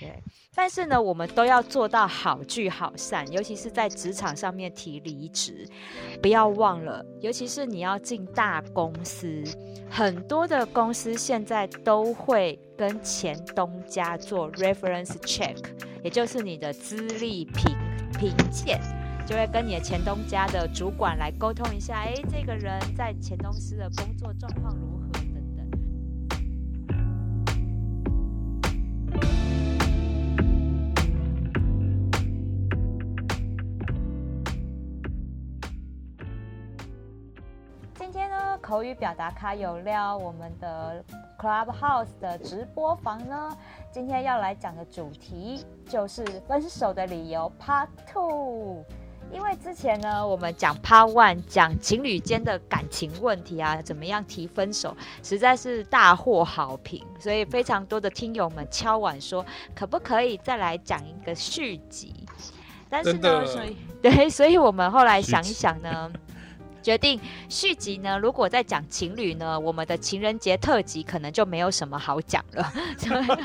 对，但是呢，我们都要做到好聚好散，尤其是在职场上面提离职，不要忘了，尤其是你要进大公司，很多的公司现在都会跟前东家做 reference check，也就是你的资历评评鉴，就会跟你的前东家的主管来沟通一下，哎，这个人在前东司的工作状况如何。口语表达咖有料，我们的 Clubhouse 的直播房呢，今天要来讲的主题就是分手的理由 Part Two。因为之前呢，我们讲 Part One 讲情侣间的感情问题啊，怎么样提分手，实在是大获好评，所以非常多的听友们敲碗说，可不可以再来讲一个续集？但是呢，所以 对，所以我们后来想一想呢。决定续集呢？如果在讲情侣呢，我们的情人节特辑可能就没有什么好讲了。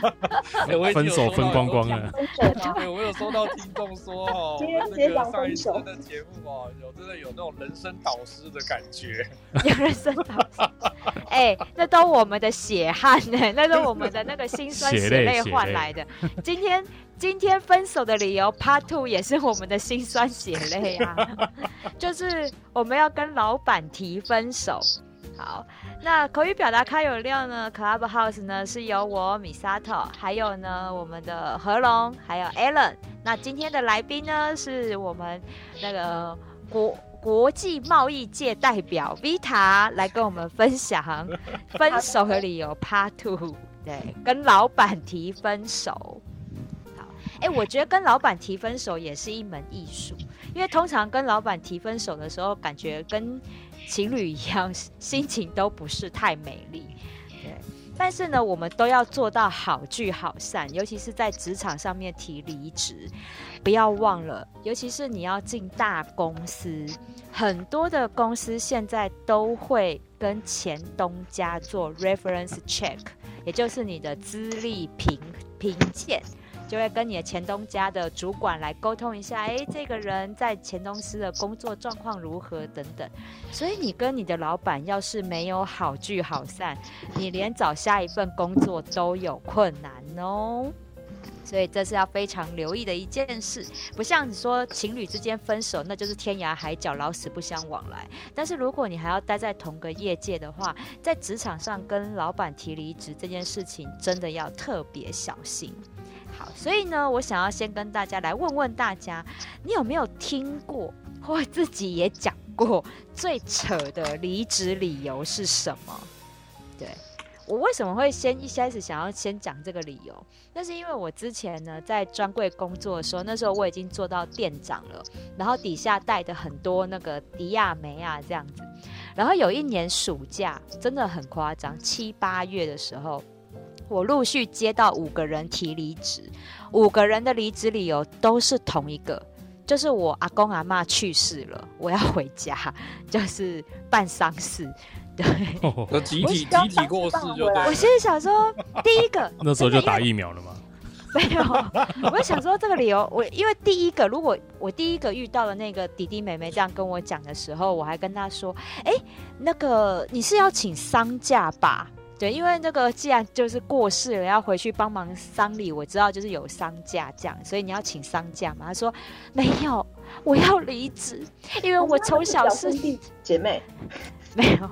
分手分光光了。对，我有收到听众说哦，情人节讲分手的节目哦，有真的有那种人生导师的感觉。有人生导师，哎、欸，那都我们的血汗呢，那都我们的那个辛酸血泪换来的。今天。今天分手的理由 Part Two 也是我们的辛酸血泪啊，就是我们要跟老板提分手。好，那口语表达开有料呢，Clubhouse 呢是由我 Misato，还有呢我们的何龙，还有 Alan。那今天的来宾呢是我们那个国国际贸易界代表 Vita 来跟我们分享分手的理由 Part Two。对，跟老板提分手。哎，我觉得跟老板提分手也是一门艺术，因为通常跟老板提分手的时候，感觉跟情侣一样，心情都不是太美丽。对，但是呢，我们都要做到好聚好散，尤其是在职场上面提离职，不要忘了，尤其是你要进大公司，很多的公司现在都会跟前东家做 reference check，也就是你的资历评评鉴。就会跟你的前东家的主管来沟通一下，哎，这个人在前东司的工作状况如何等等。所以你跟你的老板要是没有好聚好散，你连找下一份工作都有困难哦。所以这是要非常留意的一件事，不像你说情侣之间分手，那就是天涯海角，老死不相往来。但是如果你还要待在同个业界的话，在职场上跟老板提离职这件事情，真的要特别小心。所以呢，我想要先跟大家来问问大家，你有没有听过或自己也讲过最扯的离职理由是什么？对，我为什么会先一开始想要先讲这个理由？那是因为我之前呢在专柜工作的时候，那时候我已经做到店长了，然后底下带的很多那个迪亚梅啊这样子，然后有一年暑假真的很夸张，七八月的时候。我陆续接到五个人提离职，五个人的离职理由都是同一个，就是我阿公阿妈去世了，我要回家，就是办丧事。对，那集体集体过世就对。我现在想说，第一个 那时候就打疫苗了吗？没有，我就想说这个理由，我因为第一个，如果我第一个遇到的那个弟弟妹妹这样跟我讲的时候，我还跟他说，哎，那个你是要请丧假吧？对，因为那个既然就是过世了，要回去帮忙丧礼，我知道就是有丧假这样，所以你要请丧假嘛？他说没有，我要离职，因为我从小是姐妹，没有，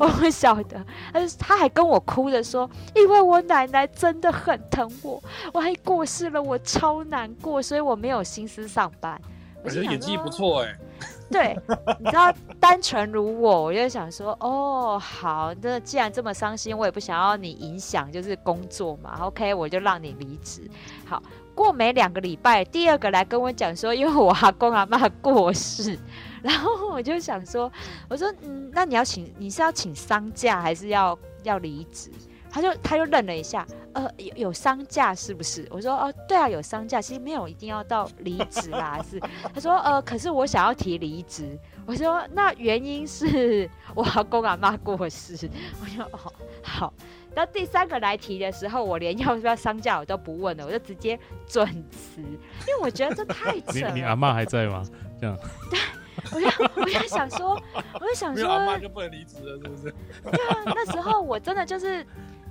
我会晓得。他他还跟我哭着说，因为我奶奶真的很疼我，我还过世了，我超难过，所以我没有心思上班。我觉得演技不错哎。对，你知道，单纯如我，我就想说，哦，好，那既然这么伤心，我也不想要你影响，就是工作嘛，OK，我就让你离职。好，过没两个礼拜，第二个来跟我讲说，因为我阿公阿嬷过世，然后我就想说，我说，嗯，那你要请，你是要请丧假，还是要要离职？他就他就愣了一下，呃，有有丧假是不是？我说哦，对啊，有丧假，其实没有一定要到离职啦，是。他说呃，可是我想要提离职。我说那原因是 我阿公阿妈过世。我说哦，好，到第三个来提的时候，我连要不要商价我都不问了，我就直接准辞，因为我觉得这太扯了。你你阿妈还在吗？这样。对，我就我就想说，我就想说，阿妈就不能离职了，是不是？对啊，那时候我真的就是。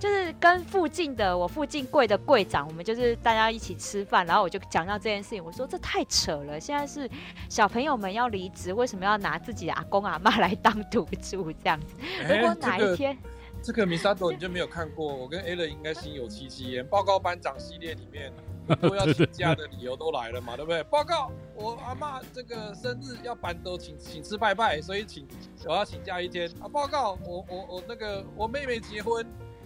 就是跟附近的我附近柜的柜长，我们就是大家一起吃饭，然后我就讲到这件事情，我说这太扯了，现在是小朋友们要离职，为什么要拿自己的阿公阿妈来当赌注这样子？如果哪一天，这个米沙朵你就没有看过，我跟 A 乐应该心有戚戚焉。报告班长系列里面，都要请假的理由都来了嘛，对不对？报告我阿妈这个生日要搬都请请吃拜拜，所以请我要请假一天啊。报告我我我那个我妹妹结婚。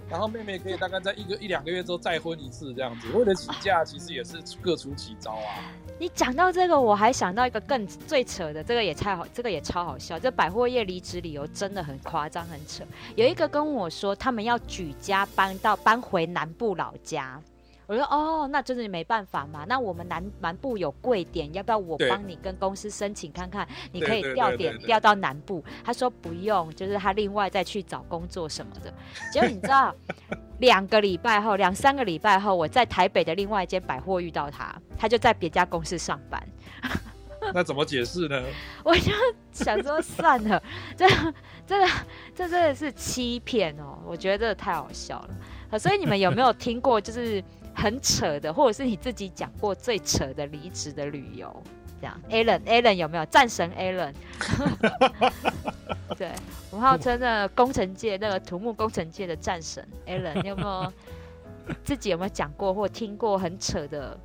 然后妹妹可以大概在一个一两个月之后再婚一次这样子，为了请假其实也是各出奇招啊。你讲到这个，我还想到一个更最扯的，这个也太好，这个也超好笑。这百货业离职理由真的很夸张，很扯。有一个跟我说，他们要举家搬到搬回南部老家。我说哦，那真的没办法嘛。那我们南南部有贵点，要不要我帮你跟公司申请看看？你可以调点调到南部。他说不用，就是他另外再去找工作什么的。结果你知道，两个礼拜后，两三个礼拜后，我在台北的另外一间百货遇到他，他就在别家公司上班。那怎么解释呢？我就想说算了，这这个这真的是欺骗哦！我觉得这太好笑了。所以你们有没有听过？就是。很扯的，或者是你自己讲过最扯的离职的理由，这样，Allen，Allen 有没有战神 Allen？对，我们号称的工程界那个土木工程界的战神 Allen，你有没有 自己有没有讲过或听过很扯的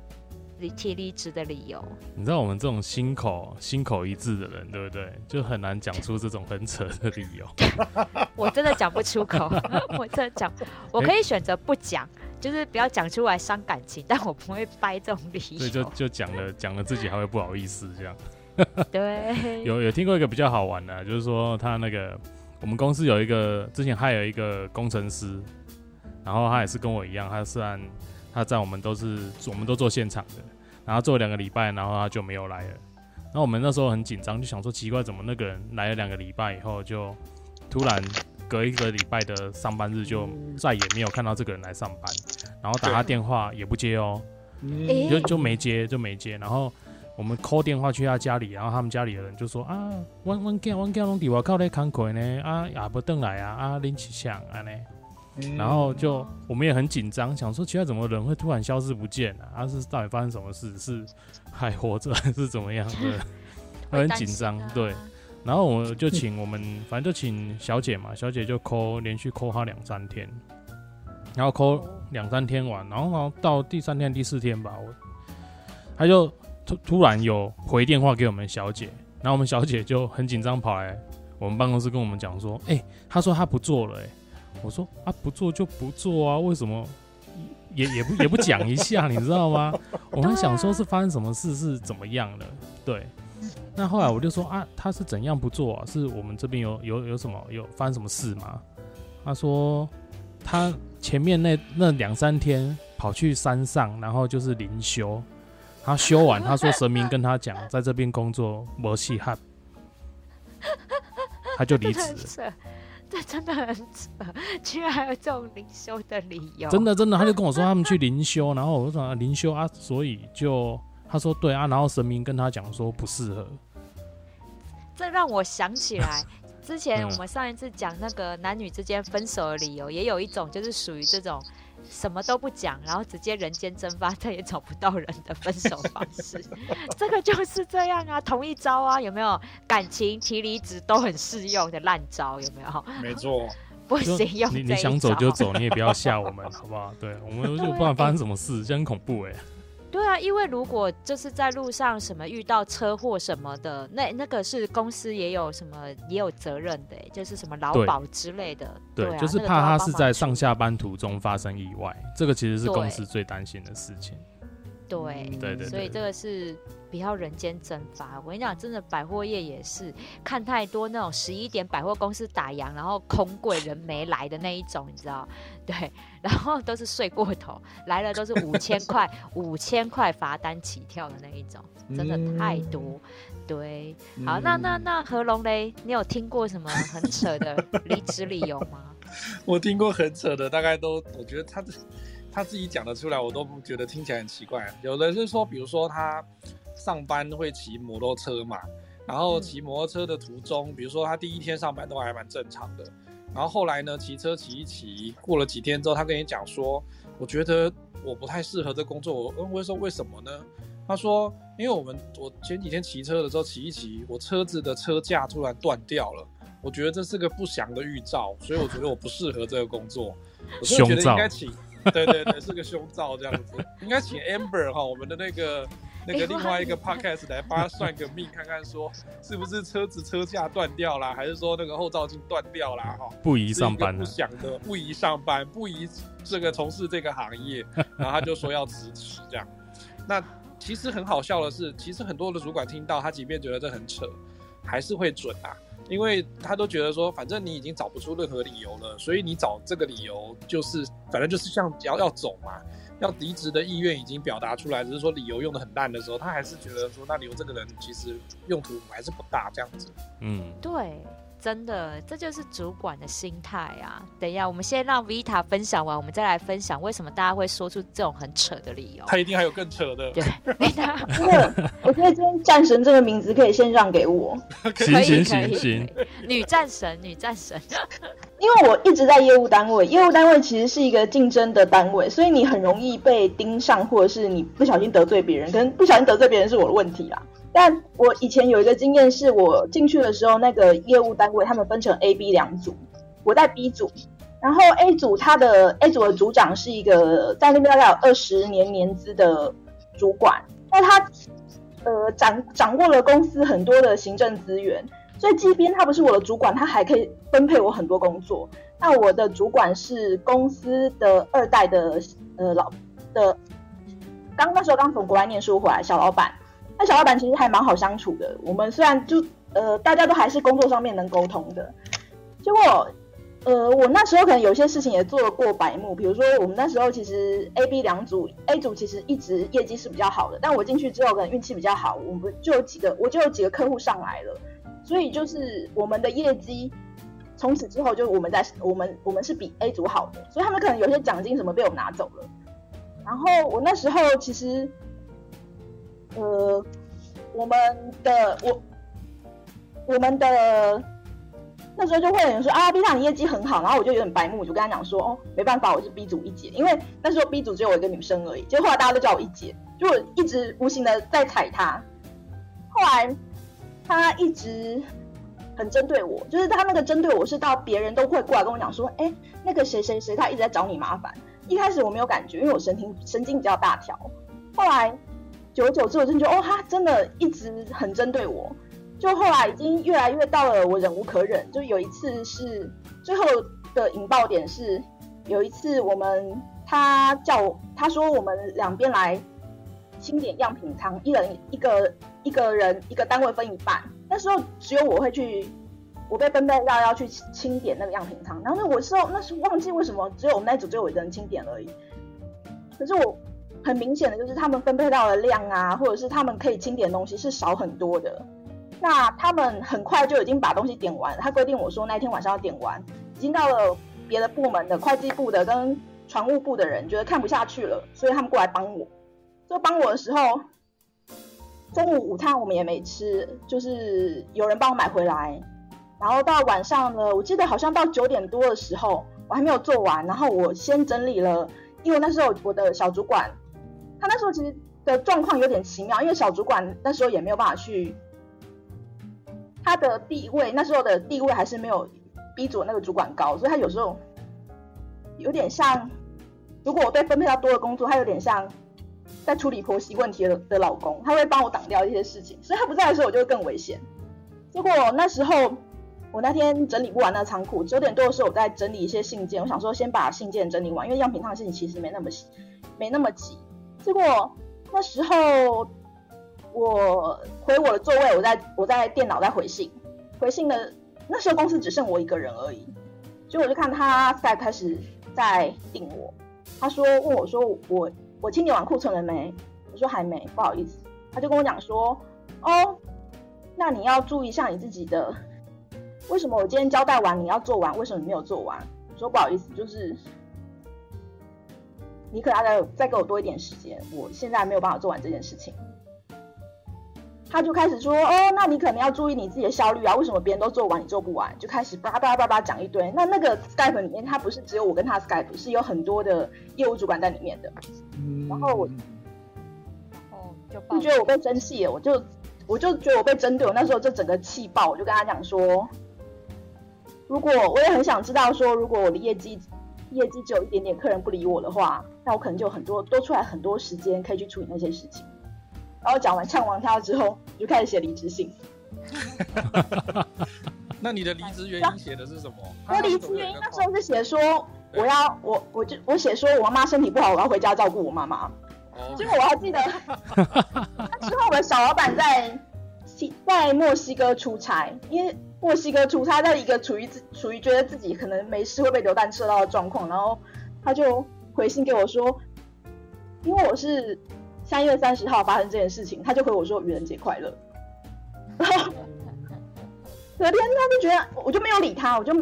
离提离职的理由？你知道我们这种心口心口一致的人，对不对？就很难讲出这种很扯的理由。我真的讲不出口，我真的讲，我可以选择不讲。欸就是不要讲出来伤感情，但我不会掰这种理由。所以就就讲了，讲了自己还会不好意思这样。对，有有听过一个比较好玩的，就是说他那个我们公司有一个之前还有一个工程师，然后他也是跟我一样，他虽然他在我们都是我们都做现场的，然后做两个礼拜，然后他就没有来了。然后我们那时候很紧张，就想说奇怪，怎么那个人来了两个礼拜以后就突然。隔一个礼拜的上班日，就再也没有看到这个人来上班，然后打他电话也不接哦，就就没接就没接。然后我们 call 电话去他家里，然后他们家里的人就说啊，我我囝我囝拢伫外口咧工课呢，啊也不回来啊，啊恁起相啊呢。然后就我们也很紧张，想说奇怪怎么人会突然消失不见啊？啊是到底发生什么事？是还活着还是怎么样的？很紧张，对。然后我就请我们，反正就请小姐嘛，小姐就 call 连续 call 她两三天，然后 call 两三天完，然后到第三天第四天吧，我他就突突然有回电话给我们小姐，然后我们小姐就很紧张跑来我们办公室跟我们讲说，哎，她说她不做了，哎，我说啊不做就不做啊，为什么也也不也不讲一下，你知道吗？我们想说是发生什么事是怎么样的，对。那后来我就说啊，他是怎样不做啊？是我们这边有有有什么有发生什么事吗？他说他前面那那两三天跑去山上，然后就是灵修，他修完，他说神明跟他讲，在这边工作没戏汗，他就离职了。这真的很扯，居然还有这种灵修的理由。真的真的，他就跟我说他们去灵修，然后我说啊灵修啊，所以就。他说：“对啊，然后神明跟他讲说不适合。”这让我想起来，之前我们上一次讲那个男女之间分手的理由，也有一种就是属于这种什么都不讲，然后直接人间蒸发，再也找不到人的分手方式。这个就是这样啊，同一招啊，有没有？感情提离职都很适用的烂招，有没有？没错，不行，用你你想走就走，你也不要吓我们，好不好？对，我们就不管发生什么事，这样很恐怖哎、欸。对啊，因为如果就是在路上什么遇到车祸什么的，那那个是公司也有什么也有责任的，就是什么劳保之类的。对，对啊、就是怕他是在上下班途中发生意外，这个其实是公司最担心的事情。对，对所以这个是比较人间蒸发。我跟你讲，真的百货业也是看太多那种十一点百货公司打烊，然后空柜人没来的那一种，你知道？对，然后都是睡过头，来了都是五千块，五千块罚单起跳的那一种，真的太多。嗯、对，好，那那那何龙嘞，你有听过什么很扯的离职理由吗？我听过很扯的，大概都我觉得他他自己讲得出来，我都不觉得听起来很奇怪。有的是说，比如说他上班会骑摩托车嘛，然后骑摩托车的途中，比如说他第一天上班都还蛮正常的，然后后来呢，骑车骑一骑，过了几天之后，他跟你讲说，我觉得我不太适合这工作。我问为说为什么呢？他说，因为我们我前几天骑车的时候骑一骑，我车子的车架突然断掉了。我觉得这是个不祥的预兆，所以我觉得我不适合这个工作。我就觉得应该请，对对对，是个胸罩这样子，应该请 Amber 哈，我们的那个那个另外一个 Podcast 来帮他算个命，看看说是不是车子车架断掉啦，还是说那个后照镜断掉啦？哈，不宜上班，不想的，不宜上班，不宜这个从事这个行业，然后他就说要辞职这样。那其实很好笑的是，其实很多的主管听到他，即便觉得这很扯，还是会准啊。因为他都觉得说，反正你已经找不出任何理由了，所以你找这个理由就是，反正就是像要要走嘛，要离职的意愿已经表达出来，只是说理由用得很烂的时候，他还是觉得说，那留这个人其实用途还是不大这样子。嗯，对。真的，这就是主管的心态啊！等一下，我们先让 Vita 分享完，我们再来分享为什么大家会说出这种很扯的理由。他一定还有更扯的。对，Vita，因为我觉得今天战神这个名字可以先让给我。可以，行行行行，女战神，女战神。因为我一直在业务单位，业务单位其实是一个竞争的单位，所以你很容易被盯上，或者是你不小心得罪别人，可能不小心得罪别人是我的问题啦。但我以前有一个经验，是我进去的时候，那个业务单位他们分成 A、B 两组，我在 B 组，然后 A 组他的 A 组的组长是一个在那边大概有二十年年资的主管，那他呃掌掌握了公司很多的行政资源，所以即便他不是我的主管，他还可以分配我很多工作。那我的主管是公司的二代的呃老的，刚那时候刚从国外念书回来，小老板。那小老板其实还蛮好相处的。我们虽然就呃，大家都还是工作上面能沟通的。结果呃，我那时候可能有些事情也做过白目，比如说我们那时候其实 A、B 两组，A 组其实一直业绩是比较好的，但我进去之后可能运气比较好，我们就有几个，我就有几个客户上来了，所以就是我们的业绩从此之后就我们在我们我们是比 A 组好的，所以他们可能有些奖金什么被我们拿走了。然后我那时候其实。呃，我们的我，我们的那时候就会有人说啊，B 站你业绩很好，然后我就有点白目，我就跟他讲说，哦，没办法，我是 B 组一姐，因为那时候 B 组只有我一个女生而已，结果后来大家都叫我一姐，就我一直无形的在踩他。后来他一直很针对我，就是他那个针对我是到别人都会过来跟我讲说，哎，那个谁谁谁他一直在找你麻烦。一开始我没有感觉，因为我神经神经比较大条，后来。久而久之，我真觉得哦，他真的一直很针对我。就后来已经越来越到了我忍无可忍。就有一次是最后的引爆点是，有一次我们他叫我，他说我们两边来清点样品仓，一人一个一个人一个单位分一半。那时候只有我会去，我被分配到要去清点那个样品仓。然后那我时候那时忘记为什么只有我们那组只有我一个人清点而已。可是我。很明显的就是他们分配到的量啊，或者是他们可以清点东西是少很多的。那他们很快就已经把东西点完，他规定我说那天晚上要点完，已经到了别的部门的会计部的跟船务部的人觉得看不下去了，所以他们过来帮我。就帮我的时候，中午午餐我们也没吃，就是有人帮我买回来。然后到晚上呢，我记得好像到九点多的时候，我还没有做完，然后我先整理了，因为那时候我的小主管。他那时候其实的状况有点奇妙，因为小主管那时候也没有办法去，他的地位那时候的地位还是没有 B 组那个主管高，所以他有时候有点像，如果我被分配到多的工作，他有点像在处理婆媳问题的的老公，他会帮我挡掉一些事情，所以他不在的时候我就会更危险。结果那时候我那天整理不完那个仓库，九点多的时候我在整理一些信件，我想说先把信件整理完，因为样品上的事情其实没那么没那么急。结果那时候我回我的座位，我在我在电脑在回信，回信的那时候公司只剩我一个人而已，所以我就看他在开始在定我，他说问我说我我清理完库存了没？我说还没，不好意思。他就跟我讲说哦，那你要注意一下你自己的，为什么我今天交代完你要做完，为什么你没有做完？说不好意思，就是你可能要再再给我多一点时间，我现在没有办法做完这件事情。他就开始说：“哦，那你可能要注意你自己的效率啊，为什么别人都做完你做不完？”就开始叭叭叭叭讲一堆。那那个 Skype 里面，他不是只有我跟他 Skype，是有很多的业务主管在里面的。嗯、然后我，哦，就觉得我被针对了，我就我就觉得我被针对。我那时候就整个气爆，我就跟他讲说：“如果我也很想知道，说如果我的业绩业绩只有一点点，客人不理我的话，那我可能就很多多出来很多时间可以去处理那些事情。”然后讲完唱完他之后，就开始写离职信。那你的离职原因写的是什么？我离职原因那时候是写说我要我我就我写说我妈妈身体不好，我要回家照顾我妈妈。哦。结果我还记得，那时候我的小老板在在墨西哥出差，因为墨西哥出差在一个处于自处于觉得自己可能没事会被流弹射到的状况，然后他就回信给我说，因为我是。三月三十号发生这件事情，他就回我说愚人节快乐。然后 隔天他就觉得，我就没有理他，我就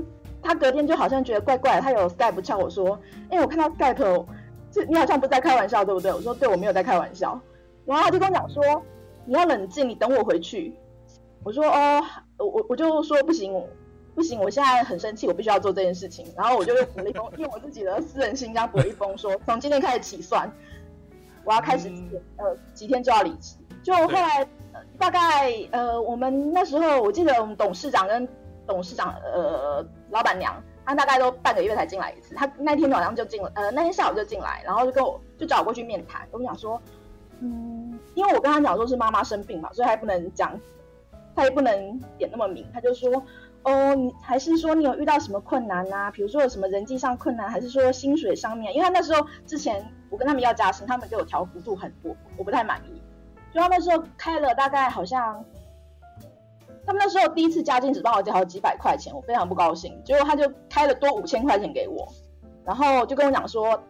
他隔天就好像觉得怪怪的，他有 Skype 敲我说，哎、欸，我看到 Skype，这你好像不在开玩笑，对不对？我说对，我没有在开玩笑。然后他就跟我讲说，你要冷静，你等我回去。我说哦，我我就说不行，不行，我现在很生气，我必须要做这件事情。然后我就又补了一封，用我自己的私人信箱补了一封说，说从今天开始起算。我要开始几天，嗯、呃，几天就要离职。就后来，呃、大概呃，我们那时候我记得我们董事长跟董事长呃老板娘，他大概都半个月才进来一次。他那天晚上就进了，呃，那天下午就进来，然后就跟我就找我过去面谈。我跟你讲说，嗯，因为我跟他讲说是妈妈生病嘛，所以还不能讲，他也不能点那么明。他就说，哦，你还是说你有遇到什么困难啊？比如说有什么人际上困难，还是说薪水上面？因为他那时候之前。我跟他们要加薪，他们给我调幅度很多，我不太满意。所以他那时候开了大概好像，他们那时候第一次加薪只帮我交好几百块钱，我非常不高兴。结果他就开了多五千块钱给我，然后就跟我讲说，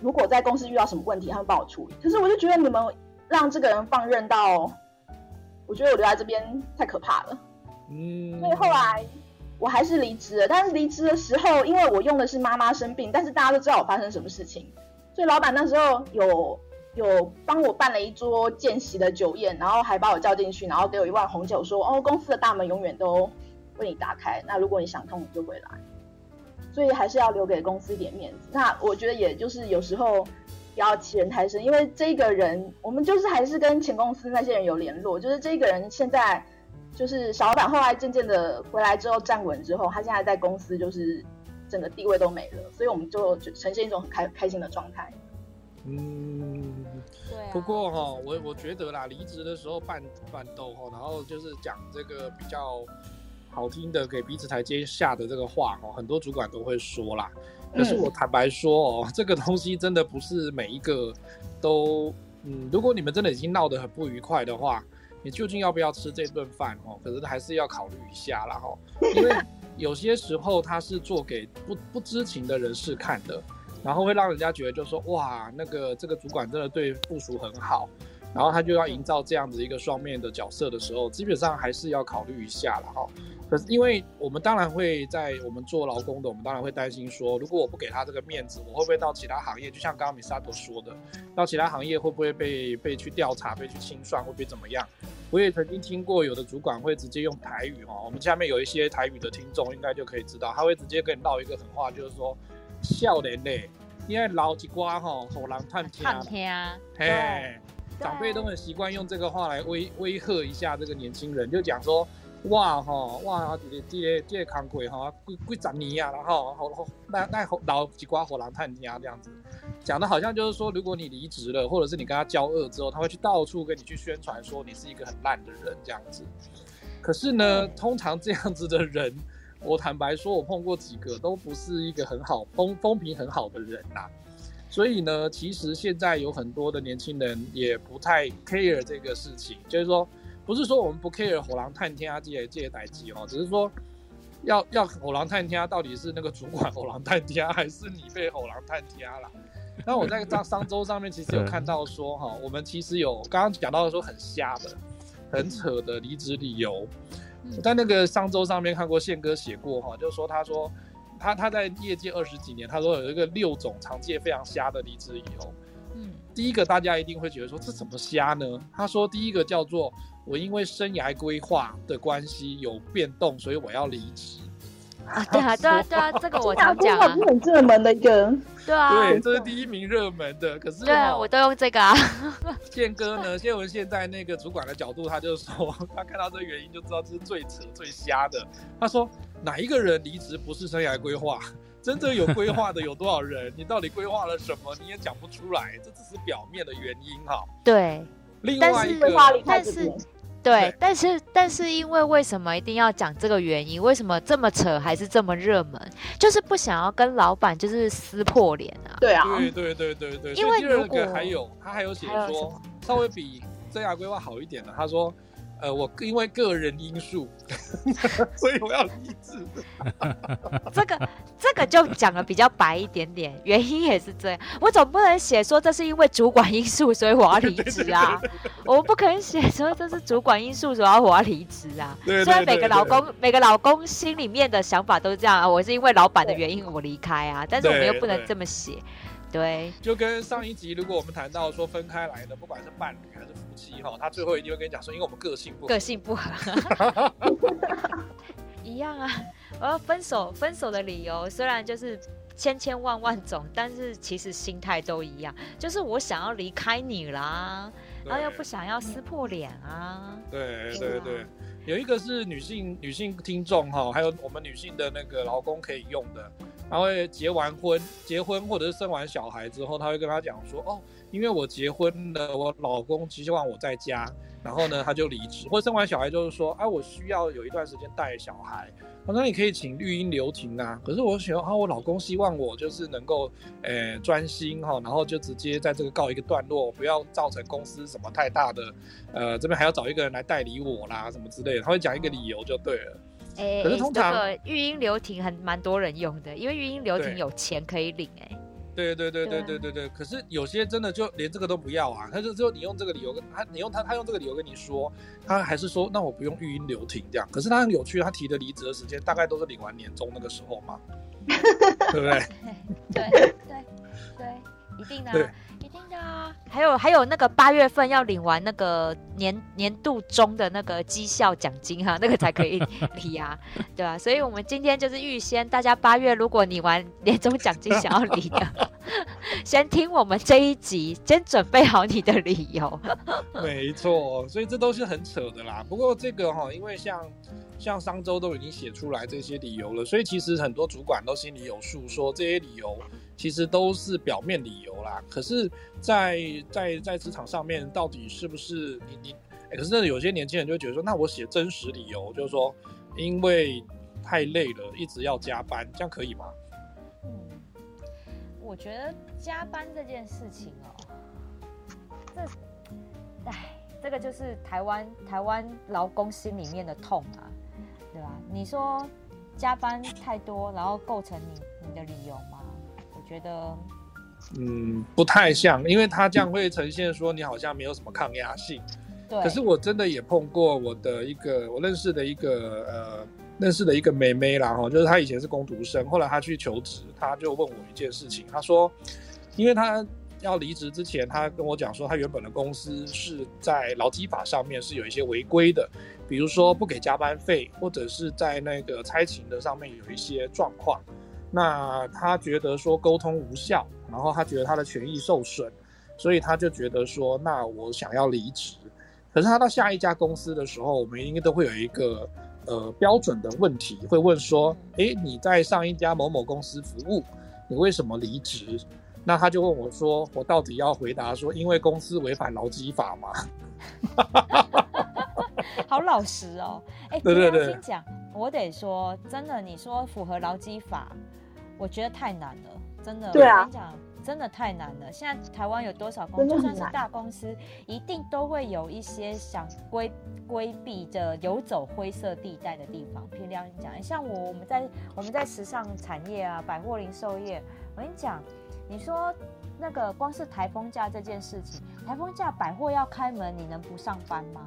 如果在公司遇到什么问题，他们帮我处理。可是我就觉得你们让这个人放任到，我觉得我留在这边太可怕了。嗯。所以后来我还是离职了，但是离职的时候，因为我用的是妈妈生病，但是大家都知道我发生什么事情。所以老板那时候有有帮我办了一桌见习的酒宴，然后还把我叫进去，然后给我一罐红酒，说：“哦，公司的大门永远都为你打开。那如果你想通，你就回来。”所以还是要留给公司一点面子。那我觉得也就是有时候不要欺人太甚，因为这个人我们就是还是跟前公司那些人有联络，就是这个人现在就是小老板，后来渐渐的回来之后站稳之后，他现在在公司就是。整个地位都没了，所以我们就呈现一种很开开心的状态。嗯，对、啊。不过哈、哦，我我觉得啦，离职的时候办办斗哈，然后就是讲这个比较好听的，给彼此台阶下的这个话哈，很多主管都会说啦。可是我坦白说哦，嗯、这个东西真的不是每一个都嗯，如果你们真的已经闹得很不愉快的话，你究竟要不要吃这顿饭哦？可是还是要考虑一下啦哈，因为。有些时候他是做给不不知情的人士看的，然后会让人家觉得就是说哇，那个这个主管真的对部署很好，然后他就要营造这样子一个双面的角色的时候，基本上还是要考虑一下了哈。可是因为我们当然会在我们做劳工的，我们当然会担心说，如果我不给他这个面子，我会不会到其他行业？就像刚刚 Misato 说的，到其他行业会不会被被去调查、被去清算，会不会怎么样？我也曾经听过有的主管会直接用台语哈，我们下面有一些台语的听众应该就可以知道，他会直接跟你唠一个狠话，就是说笑脸嘞，因为老一瓜哈，火狼探听，探听，嘿，长辈都很习惯用这个话来威威吓一下这个年轻人，就讲说哇哈哇，这个这个这个工贵哈，贵贵十年啊，然后好好那那老几瓜火狼探听这样子。讲的好像就是说，如果你离职了，或者是你跟他交恶之后，他会去到处跟你去宣传说你是一个很烂的人这样子。可是呢，通常这样子的人，我坦白说，我碰过几个都不是一个很好风风评很好的人呐。所以呢，其实现在有很多的年轻人也不太 care 这个事情，就是说，不是说我们不 care 火狼探天啊这些这些代际哦，只是说要要火狼探天啊到底是那个主管火狼探天，还是你被火狼探天了？那我在商商周上面其实有看到说哈，我们其实有刚刚讲到说很瞎的、很扯的离职理由，在那个商周上面看过宪哥写过哈，就是说他说他他在业界二十几年，他说有一个六种常见非常瞎的离职理由。嗯，第一个大家一定会觉得说，这怎么瞎呢？他说第一个叫做我因为生涯规划的关系有变动，所以我要离职。啊，对啊，对啊，对啊，这个我 常讲啊，很热门的一个，对啊，对，这是第一名热门的。可是，对啊，我都用这个啊。宪哥呢？宪文现在那个主管的角度，他就说，他看到这个原因就知道这是最扯、最瞎的。他说，哪一个人离职不是生涯规划？真正有规划的有多少人？你到底规划了什么？你也讲不出来，这只是表面的原因哈。对，另外一个，但是。对，但是但是因为为什么一定要讲这个原因？为什么这么扯还是这么热门？就是不想要跟老板就是撕破脸啊。对啊，对对对对对。因为如果还有他还有写说稍微比生涯规划好一点的，他说。呃，我因为个人因素，所以我要离职。这个这个就讲的比较白一点点，原因也是这样。我总不能写说这是因为主管因素，所以我要离职啊。我不可能写说这是主管因素，所以我要离职啊。虽然每个老公每个老公心里面的想法都是这样啊，我是因为老板的原因我离开啊，但是我们又不能这么写。对，就跟上一集，如果我们谈到说分开来的，不管是伴侣还是夫妻哈，他最后一定会跟你讲说，因为我们个性不合，个性不合，一样啊。我要分手，分手的理由虽然就是千千万万种，但是其实心态都一样，就是我想要离开你啦，然后又不想要撕破脸啊。对对对，有一个是女性女性听众哈，还有我们女性的那个老公可以用的。他会结完婚，结婚或者是生完小孩之后，他会跟他讲说：“哦，因为我结婚了，我老公只希望我在家，然后呢，他就离职。或者生完小孩就是说，啊，我需要有一段时间带小孩，我说你可以请育婴留停啊。可是我想啊，我老公希望我就是能够，呃，专心哈，然后就直接在这个告一个段落，不要造成公司什么太大的，呃，这边还要找一个人来代理我啦，什么之类的。他会讲一个理由就对了。”哎，可是通常这个育婴留停很蛮多人用的，因为育婴留停有钱可以领哎。对对对对对对对。可是有些真的就连这个都不要啊，他就说你用这个理由跟他，你用他他用这个理由跟你说，他还是说那我不用育婴留停这样。可是他很有趣，他提的离职的时间大概都是领完年终那个时候嘛，对不对？对 对对，一定的。对一定的啊，还有还有那个八月份要领完那个年年度中的那个绩效奖金哈，那个才可以领啊，对吧？所以我们今天就是预先，大家八月如果你玩年终奖金想要领的，先听我们这一集，先准备好你的理由。没错，所以这都是很扯的啦。不过这个哈，因为像像商周都已经写出来这些理由了，所以其实很多主管都心里有数，说这些理由。其实都是表面理由啦，可是在，在在在职场上面，到底是不是你你？可是有些年轻人就会觉得说，那我写真实理由，就是说，因为太累了，一直要加班，这样可以吗？嗯，我觉得加班这件事情哦，这，哎，这个就是台湾台湾劳工心里面的痛啊，对吧？你说加班太多，然后构成你你的理由？觉得，嗯，不太像，因为他这样会呈现说你好像没有什么抗压性。对。可是我真的也碰过我的一个我认识的一个呃认识的一个妹妹啦哈，就是她以前是工读生，后来她去求职，她就问我一件事情，她说，因为她要离职之前，她跟我讲说，她原本的公司是在劳基法上面是有一些违规的，比如说不给加班费，或者是在那个差勤的上面有一些状况。那他觉得说沟通无效，然后他觉得他的权益受损，所以他就觉得说，那我想要离职。可是他到下一家公司的时候，我们应该都会有一个呃标准的问题，会问说，诶，你在上一家某某公司服务，你为什么离职？那他就问我说，我到底要回答说，因为公司违反劳基法吗？好老实哦，哎，对对对，先讲，我得说，真的，你说符合劳基法。我觉得太难了，真的。对啊，我跟你讲，真的太难了。现在台湾有多少公司，就算是大公司，一定都会有一些想规规避的游走灰色地带的地方。譬如讲，像我我们在我们在时尚产业啊，百货零售业，我跟你讲，你说那个光是台风假这件事情，台风假百货要开门，你能不上班吗？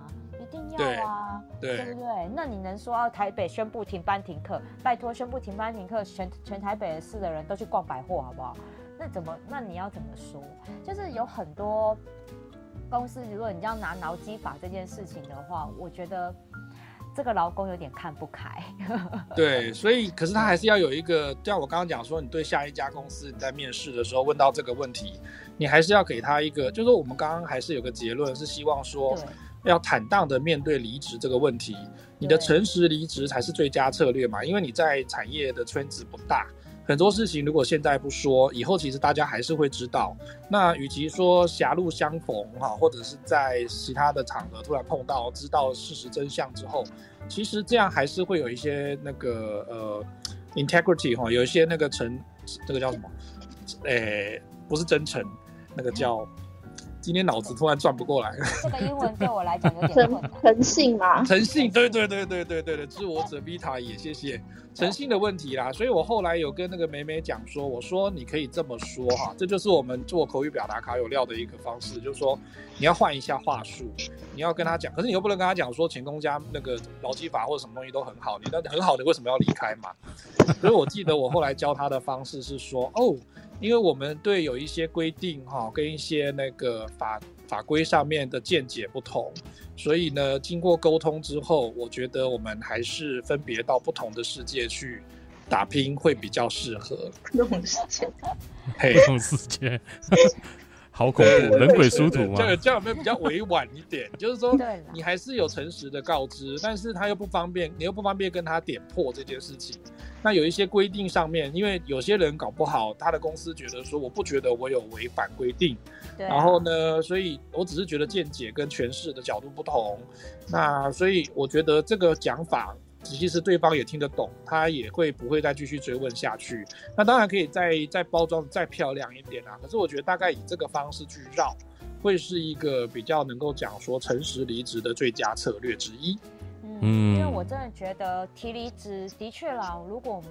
一定要啊，对，对不对？那你能说啊台北宣布停班停课？拜托，宣布停班停课，全全台北市的人都去逛百货，好不好？那怎么？那你要怎么说？就是有很多公司，如果你要拿劳基法这件事情的话，我觉得这个劳工有点看不开。对，所以可是他还是要有一个，像我刚刚讲说，你对下一家公司你在面试的时候问到这个问题，你还是要给他一个，就是说我们刚刚还是有个结论，是希望说。要坦荡的面对离职这个问题，你的诚实离职才是最佳策略嘛？因为你在产业的圈子不大，很多事情如果现在不说，以后其实大家还是会知道。那与其说狭路相逢哈，或者是在其他的场合突然碰到，知道事实真相之后，其实这样还是会有一些那个呃 integrity 哈，有一些那个诚，这个叫什么？诶，不是真诚，那个叫。今天脑子突然转不过来。这个英文对我来讲有点困难。诚信吗？诚信，对对对对对对对，知我者必他也，谢谢。诚信的问题啦，所以我后来有跟那个美美讲说，我说你可以这么说哈，这就是我们做口语表达卡有料的一个方式，就是说你要换一下话术，你要跟他讲，可是你又不能跟他讲说前公家那个劳基法或者什么东西都很好，你那很好的为什么要离开嘛？所以我记得我后来教他的方式是说，哦。因为我们对有一些规定哈，跟一些那个法法规上面的见解不同，所以呢，经过沟通之后，我觉得我们还是分别到不同的世界去打拼会比较适合。不同世界，嘿，不同世界。好恐怖，人鬼殊途嘛？这样有没有比较委婉一点？就是说，你还是有诚实的告知，但是他又不方便，你又不方便跟他点破这件事情。那有一些规定上面，因为有些人搞不好，他的公司觉得说，我不觉得我有违反规定，对啊。然后呢，所以我只是觉得见解跟诠释的角度不同。那所以我觉得这个讲法。其实对方也听得懂，他也会不会再继续追问下去。那当然可以再再包装再漂亮一点啊。可是我觉得大概以这个方式去绕，会是一个比较能够讲说诚实离职的最佳策略之一。嗯，因为我真的觉得提离职的确啦，如果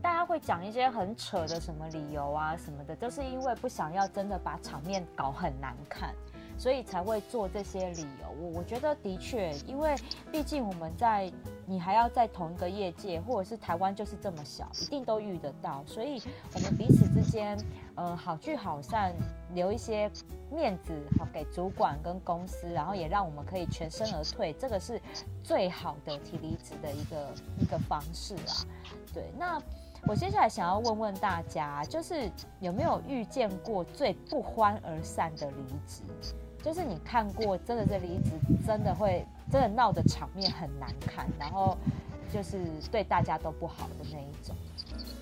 大家会讲一些很扯的什么理由啊什么的，都是因为不想要真的把场面搞很难看。所以才会做这些理由，我我觉得的确，因为毕竟我们在你还要在同一个业界，或者是台湾就是这么小，一定都遇得到。所以我们彼此之间，呃，好聚好散，留一些面子好给主管跟公司，然后也让我们可以全身而退，这个是最好的提离职的一个一个方式啊。对，那我接下来想要问问大家，就是有没有遇见过最不欢而散的离职？就是你看过，真的这离职真的会真的闹的场面很难看，然后就是对大家都不好的那一种。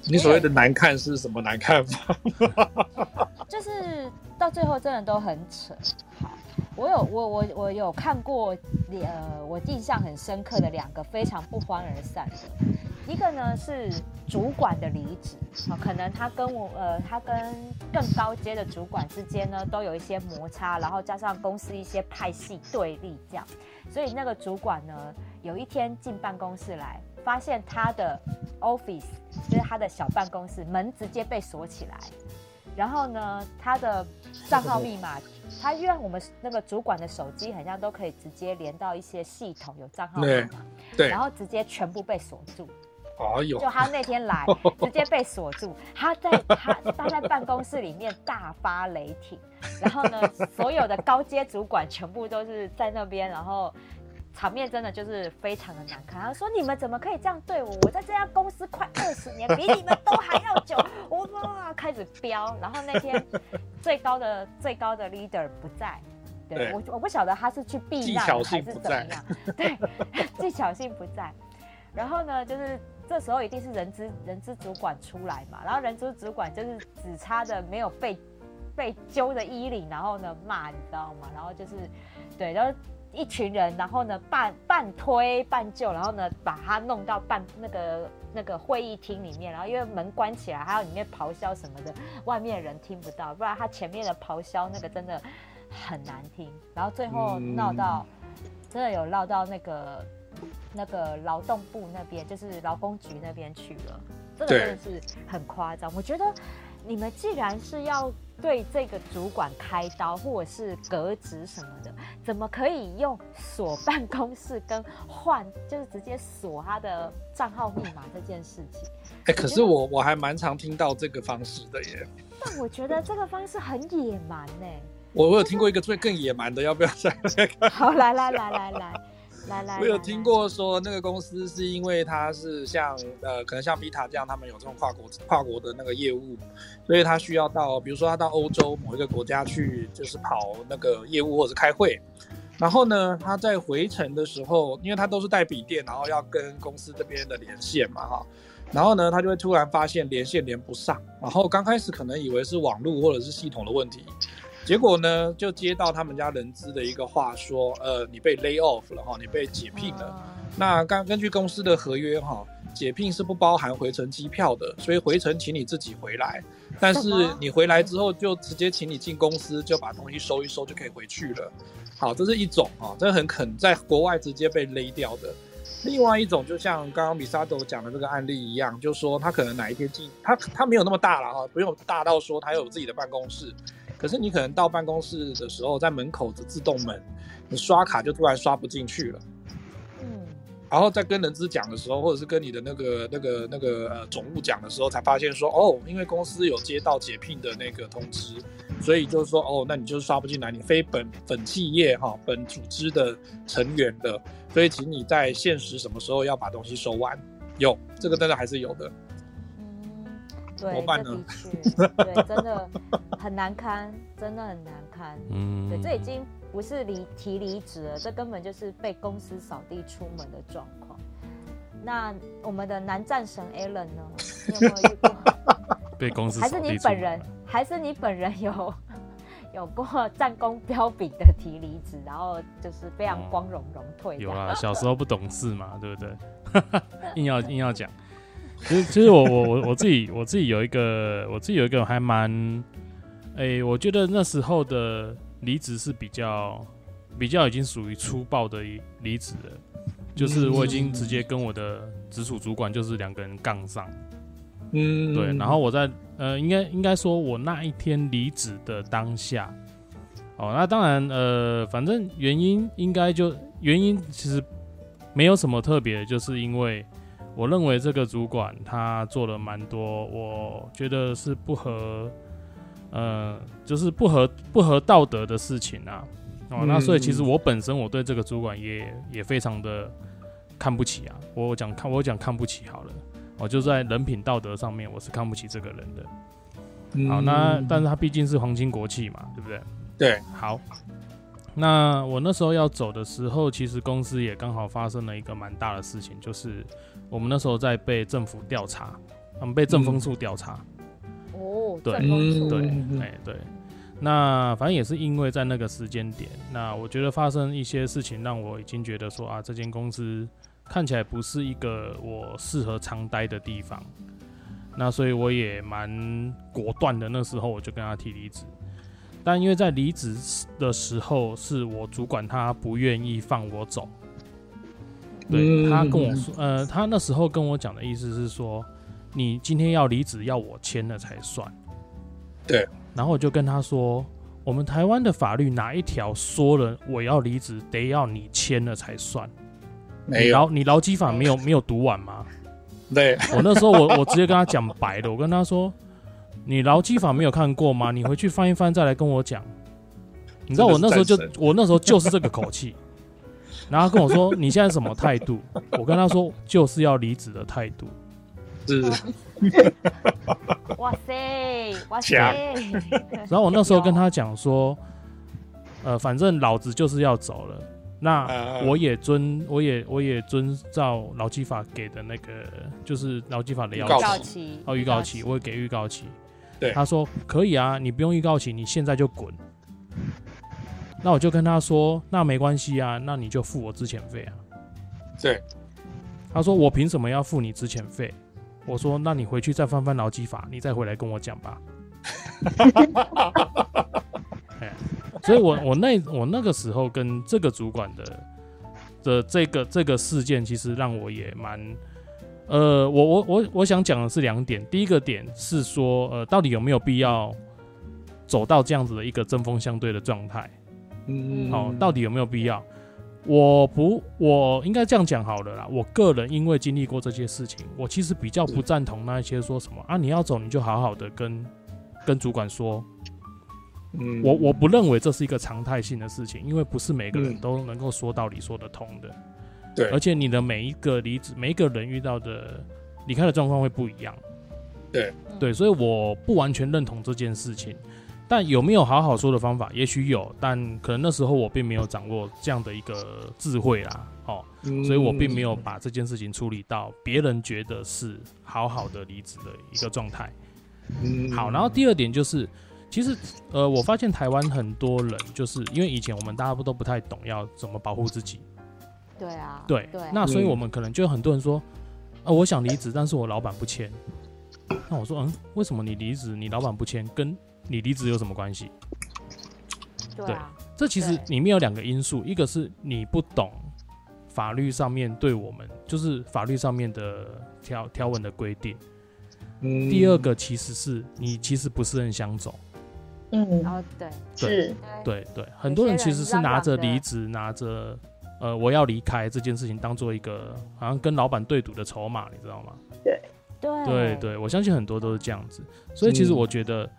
你所谓的难看是什么难看吗？就是到最后真的都很扯。好，我有我我我有看过，呃，我印象很深刻的两个非常不欢而散的。一个呢是主管的离职啊，可能他跟我呃，他跟更高阶的主管之间呢都有一些摩擦，然后加上公司一些派系对立这样，所以那个主管呢有一天进办公室来，发现他的 office 就是他的小办公室门直接被锁起来，然后呢他的账号密码，他因为我们那个主管的手机好像都可以直接连到一些系统有账号密码，对，然后直接全部被锁住。哎呦！就他那天来，直接被锁住。他在他他在办公室里面大发雷霆，然后呢，所有的高阶主管全部都是在那边，然后场面真的就是非常的难看。他说：“你们怎么可以这样对我？我在这家公司快二十年，比你们都还要久。”我哇，开始飙。然后那天 最高的最高的 leader 不在，对，对我我不晓得他是去避难还是怎么样。对，技巧性不在。然后呢，就是。这时候一定是人资人资主管出来嘛，然后人资主管就是只差的没有被被揪的衣领，然后呢骂，你知道吗？然后就是对，然后一群人，然后呢半半推半就，然后呢把他弄到半那个那个会议厅里面，然后因为门关起来，还有里面咆哮什么的，外面的人听不到，不然他前面的咆哮那个真的很难听，然后最后闹到、嗯、真的有闹到那个。那个劳动部那边，就是劳工局那边去了，这个真的是很夸张。我觉得你们既然是要对这个主管开刀或者是革职什么的，怎么可以用锁办公室跟换，就是直接锁他的账号密码这件事情？哎、欸，可是我我还蛮常听到这个方式的耶。但我觉得这个方式很野蛮呢。我我有听过一个最更野蛮的，要不要再 来看？好，来来来来来。来来，我有听过说那个公司是因为它是像呃，可能像 Vita 这样，他们有这种跨国跨国的那个业务，所以他需要到，比如说他到欧洲某一个国家去，就是跑那个业务或者开会。然后呢，他在回程的时候，因为他都是带笔电，然后要跟公司这边的连线嘛，哈。然后呢，他就会突然发现连线连不上，然后刚开始可能以为是网络或者是系统的问题。结果呢，就接到他们家人资的一个话说，呃，你被 lay off 了哈，你被解聘了。啊、那刚根据公司的合约哈，解聘是不包含回程机票的，所以回程请你自己回来。但是你回来之后就直接请你进公司，就把东西收一收就可以回去了。好，这是一种啊，这很肯在国外直接被勒掉的。另外一种就像刚刚米萨豆讲的这个案例一样，就是说他可能哪一天进，他他没有那么大了哈，不用大到说他有自己的办公室。可是你可能到办公室的时候，在门口的自动门，你刷卡就突然刷不进去了。嗯，然后在跟人资讲的时候，或者是跟你的那个那个那个呃总务讲的时候，才发现说，哦，因为公司有接到解聘的那个通知，所以就是说，哦，那你就是刷不进来，你非本本企业哈本组织的成员的，所以请你在限时什么时候要把东西收完。有这个，当然还是有的。对，这的确，对，真的很难堪，真的很难堪。嗯，对，这已经不是离提离职了，这根本就是被公司扫地出门的状况。那我们的男战神 Alan 呢？你有没有遇过？被公司还是你本人？还是你本人有有过战功彪炳的提离职，然后就是非常光荣荣退，哦？有啊，小时候不懂事嘛，对不对？硬要硬要讲。其实，其实我我我我自己我自己有一个我自己有一个还蛮，哎、欸，我觉得那时候的离职是比较比较已经属于粗暴的离职了，就是我已经直接跟我的直属主管就是两个人杠上，嗯，对，然后我在呃，应该应该说我那一天离职的当下，哦，那当然呃，反正原因应该就原因其实没有什么特别的，就是因为。我认为这个主管他做了蛮多，我觉得是不合，呃，就是不合不合道德的事情啊。哦，嗯、那所以其实我本身我对这个主管也也非常的看不起啊。我讲看我讲看不起好了，我就在人品道德上面我是看不起这个人的。嗯、好，那但是他毕竟是皇亲国戚嘛，对不对？对，好。那我那时候要走的时候，其实公司也刚好发生了一个蛮大的事情，就是。我们那时候在被政府调查，我们被政风处调查。哦，对，对，哎，对。那反正也是因为在那个时间点，那我觉得发生一些事情，让我已经觉得说啊，这间公司看起来不是一个我适合常待的地方。那所以我也蛮果断的，那时候我就跟他提离职。但因为在离职的时候，是我主管他不愿意放我走。对，他跟我说，呃，他那时候跟我讲的意思是说，你今天要离职，要我签了才算。对，然后我就跟他说，我们台湾的法律哪一条说了我要离职得要你签了才算？没有，你劳基法没有 没有读完吗？对，我那时候我 我直接跟他讲白的，我跟他说，你劳基法没有看过吗？你回去翻一翻再来跟我讲。你知道我那时候就 我那时候就是这个口气。然后他跟我说：“你现在什么态度？”我跟他说：“就是要离职的态度。”是。哇塞，哇塞！然后我那时候跟他讲说：“呃，反正老子就是要走了，那我也遵，我也我也遵照劳基法给的那个，就是劳基法的要求。哦，预告期，我会给预告期。对，他说可以啊，你不用预告期，你现在就滚。”那我就跟他说，那没关系啊，那你就付我之前费啊。对，他说我凭什么要付你之前费？我说那你回去再翻翻劳基法，你再回来跟我讲吧。所以我我那我那个时候跟这个主管的的这个这个事件，其实让我也蛮呃，我我我我想讲的是两点，第一个点是说呃，到底有没有必要？走到这样子的一个针锋相对的状态。嗯，好、哦，到底有没有必要？我不，我应该这样讲好了啦。我个人因为经历过这些事情，我其实比较不赞同那一些说什么啊，你要走你就好好的跟跟主管说。嗯，我我不认为这是一个常态性的事情，因为不是每个人都能够说道理说得通的。对，而且你的每一个离职，每一个人遇到的离开的状况会不一样。对对，所以我不完全认同这件事情。但有没有好好说的方法？也许有，但可能那时候我并没有掌握这样的一个智慧啦。哦，嗯、所以我并没有把这件事情处理到别人觉得是好好的离职的一个状态。嗯，好，然后第二点就是。其实，呃，我发现台湾很多人就是因为以前我们大家不都不太懂要怎么保护自己。对啊。对。对。那所以我们可能就有很多人说，啊，我想离职，但是我老板不签。那我说，嗯，为什么你离职，你老板不签，跟你离职有什么关系？对啊。这其实里面有两个因素，一个是你不懂法律上面对我们，就是法律上面的条条文的规定。嗯。第二个其实是你其实不是很想走。嗯，哦，对，是，对对，很多人其实是拿着离职，拿着呃我要离开这件事情当做一个好像跟老板对赌的筹码，你知道吗？对，对，对对，我相信很多都是这样子，所以其实我觉得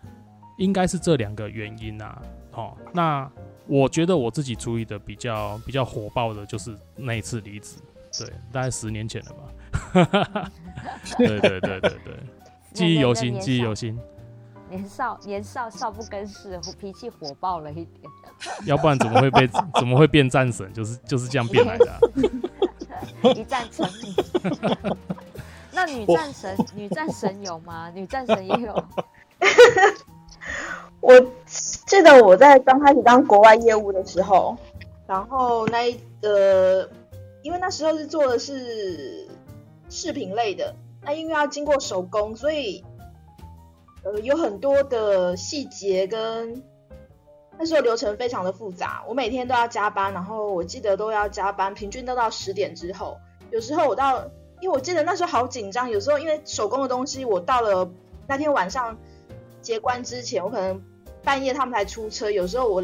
应该是这两个原因啊。好，那我觉得我自己处理的比较比较火爆的就是那一次离职，对，大概十年前了吧。对对对对对，记忆犹新，记忆犹新。年少年少少不更事，脾气火爆了一点。要不然怎么会被 怎么会变战神？就是就是这样变来的、啊。一战成名。那女战神女战神有吗？女战神也有。我记得我在刚开始当国外业务的时候，然后那一个，因为那时候是做的是饰品类的，那因为要经过手工，所以。呃，有很多的细节跟那时候流程非常的复杂，我每天都要加班，然后我记得都要加班，平均都到十点之后。有时候我到，因为我记得那时候好紧张，有时候因为手工的东西，我到了那天晚上结关之前，我可能半夜他们才出车，有时候我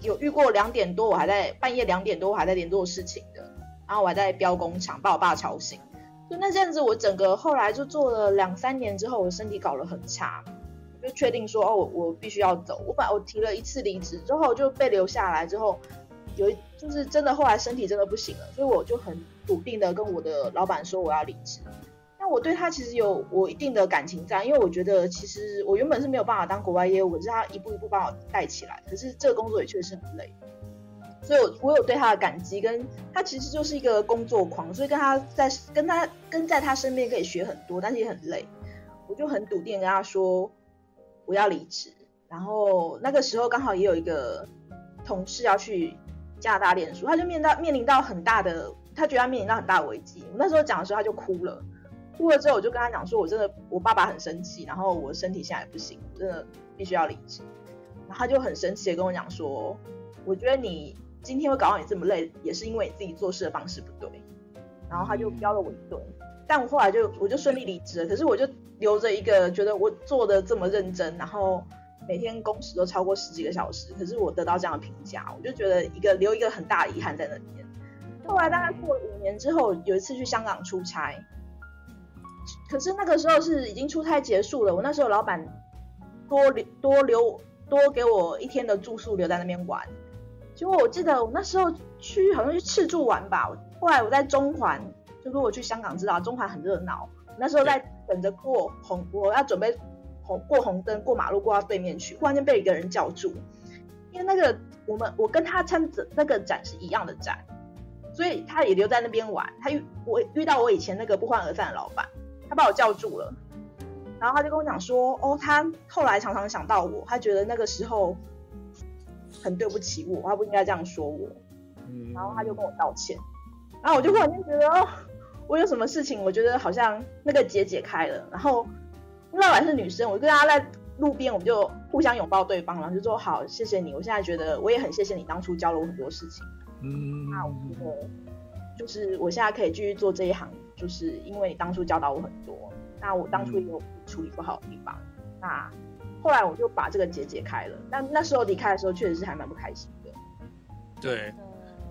有遇过两点多，我还在半夜两点多我还在联络事情的，然后我还在标工厂，把我爸吵醒。就那阵子，我整个后来就做了两三年之后，我身体搞得很差，就确定说哦，我我必须要走。我把我提了一次离职之后就被留下来，之后有一就是真的后来身体真的不行了，所以我就很笃定的跟我的老板说我要离职。那我对他其实有我一定的感情在，因为我觉得其实我原本是没有办法当国外业务，是他一步一步把我带起来，可是这个工作也确实很累。所以，我我有对他的感激，跟他其实就是一个工作狂，所以跟他在跟他跟在他身边可以学很多，但是也很累。我就很笃定跟他说我要离职，然后那个时候刚好也有一个同事要去加拿大念书，他就面到面临到很大的，他觉得他面临到很大的危机。我那时候讲的时候他就哭了，哭了之后我就跟他讲说，我真的我爸爸很生气，然后我身体现在也不行，我真的必须要离职。然后他就很生气的跟我讲说，我觉得你。今天会搞到你这么累，也是因为你自己做事的方式不对。然后他就飙了我一顿，但我后来就我就顺利离职了。可是我就留着一个觉得我做的这么认真，然后每天工时都超过十几个小时，可是我得到这样的评价，我就觉得一个留一个很大遗憾在那边。后来大概过了五年之后，有一次去香港出差，可是那个时候是已经出差结束了。我那时候老板多留多留多给我一天的住宿，留在那边玩。结果我记得我那时候去好像去赤柱玩吧，后来我在中环，就如果去香港知道中环很热闹，那时候在等着过红，我要准备红过红灯过马路过到对面去，忽然间被一个人叫住，因为那个我们我跟他参展那个展是一样的展，所以他也留在那边玩，他遇我遇到我以前那个不欢而散的老板，他把我叫住了，然后他就跟我讲说，哦，他后来常常想到我，他觉得那个时候。很对不起我，他不应该这样说我，嗯，然后他就跟我道歉，然后我就忽然间觉得，哦，我有什么事情，我觉得好像那个结解开了，然后老板是女生，我就跟她在路边，我们就互相拥抱对方，然后就说好，谢谢你，我现在觉得我也很谢谢你当初教了我很多事情，嗯，那我觉得就是我现在可以继续做这一行，就是因为你当初教导我很多，那我当初也有处理不好的地方，那。后来我就把这个结解开了。那那时候离开的时候，确实是还蛮不开心的。对。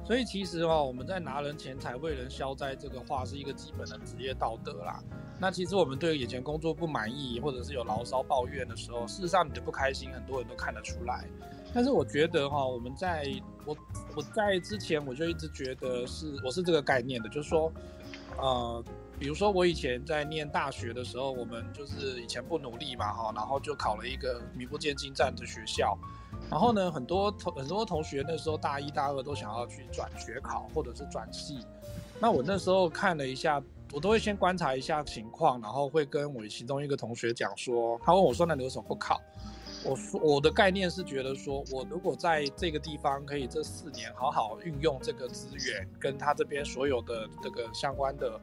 所以其实哦，我们在拿人钱财为人消灾这个话是一个基本的职业道德啦。那其实我们对眼前工作不满意，或者是有牢骚抱怨的时候，事实上你的不开心，很多人都看得出来。但是我觉得哈，我们在我我在之前我就一直觉得是我是这个概念的，就是说，呃，比如说我以前在念大学的时候，我们就是以前不努力嘛哈，然后就考了一个名不见经传的学校。然后呢，很多同很多同学那时候大一、大二都想要去转学考或者是转系。那我那时候看了一下，我都会先观察一下情况，然后会跟我其中一个同学讲说，他问我说：“那你为什么不考？”我说我的概念是觉得说，我如果在这个地方可以这四年好好运用这个资源，跟他这边所有的这个相关的。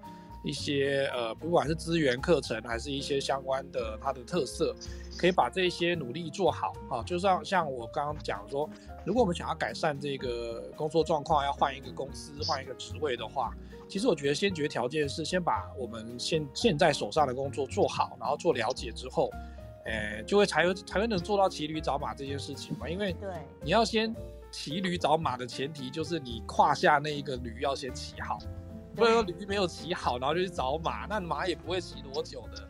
一些呃，不管是资源课程，还是一些相关的它的特色，可以把这些努力做好啊。就像像我刚刚讲说，如果我们想要改善这个工作状况，要换一个公司，换一个职位的话，其实我觉得先决条件是先把我们现现在手上的工作做好，然后做了解之后，诶，就会才有才会能做到骑驴找马这件事情嘛。因为对，你要先骑驴找马的前提就是你胯下那一个驴要先骑好。不能说驴没有骑好，然后就去找马，那马也不会骑多久的。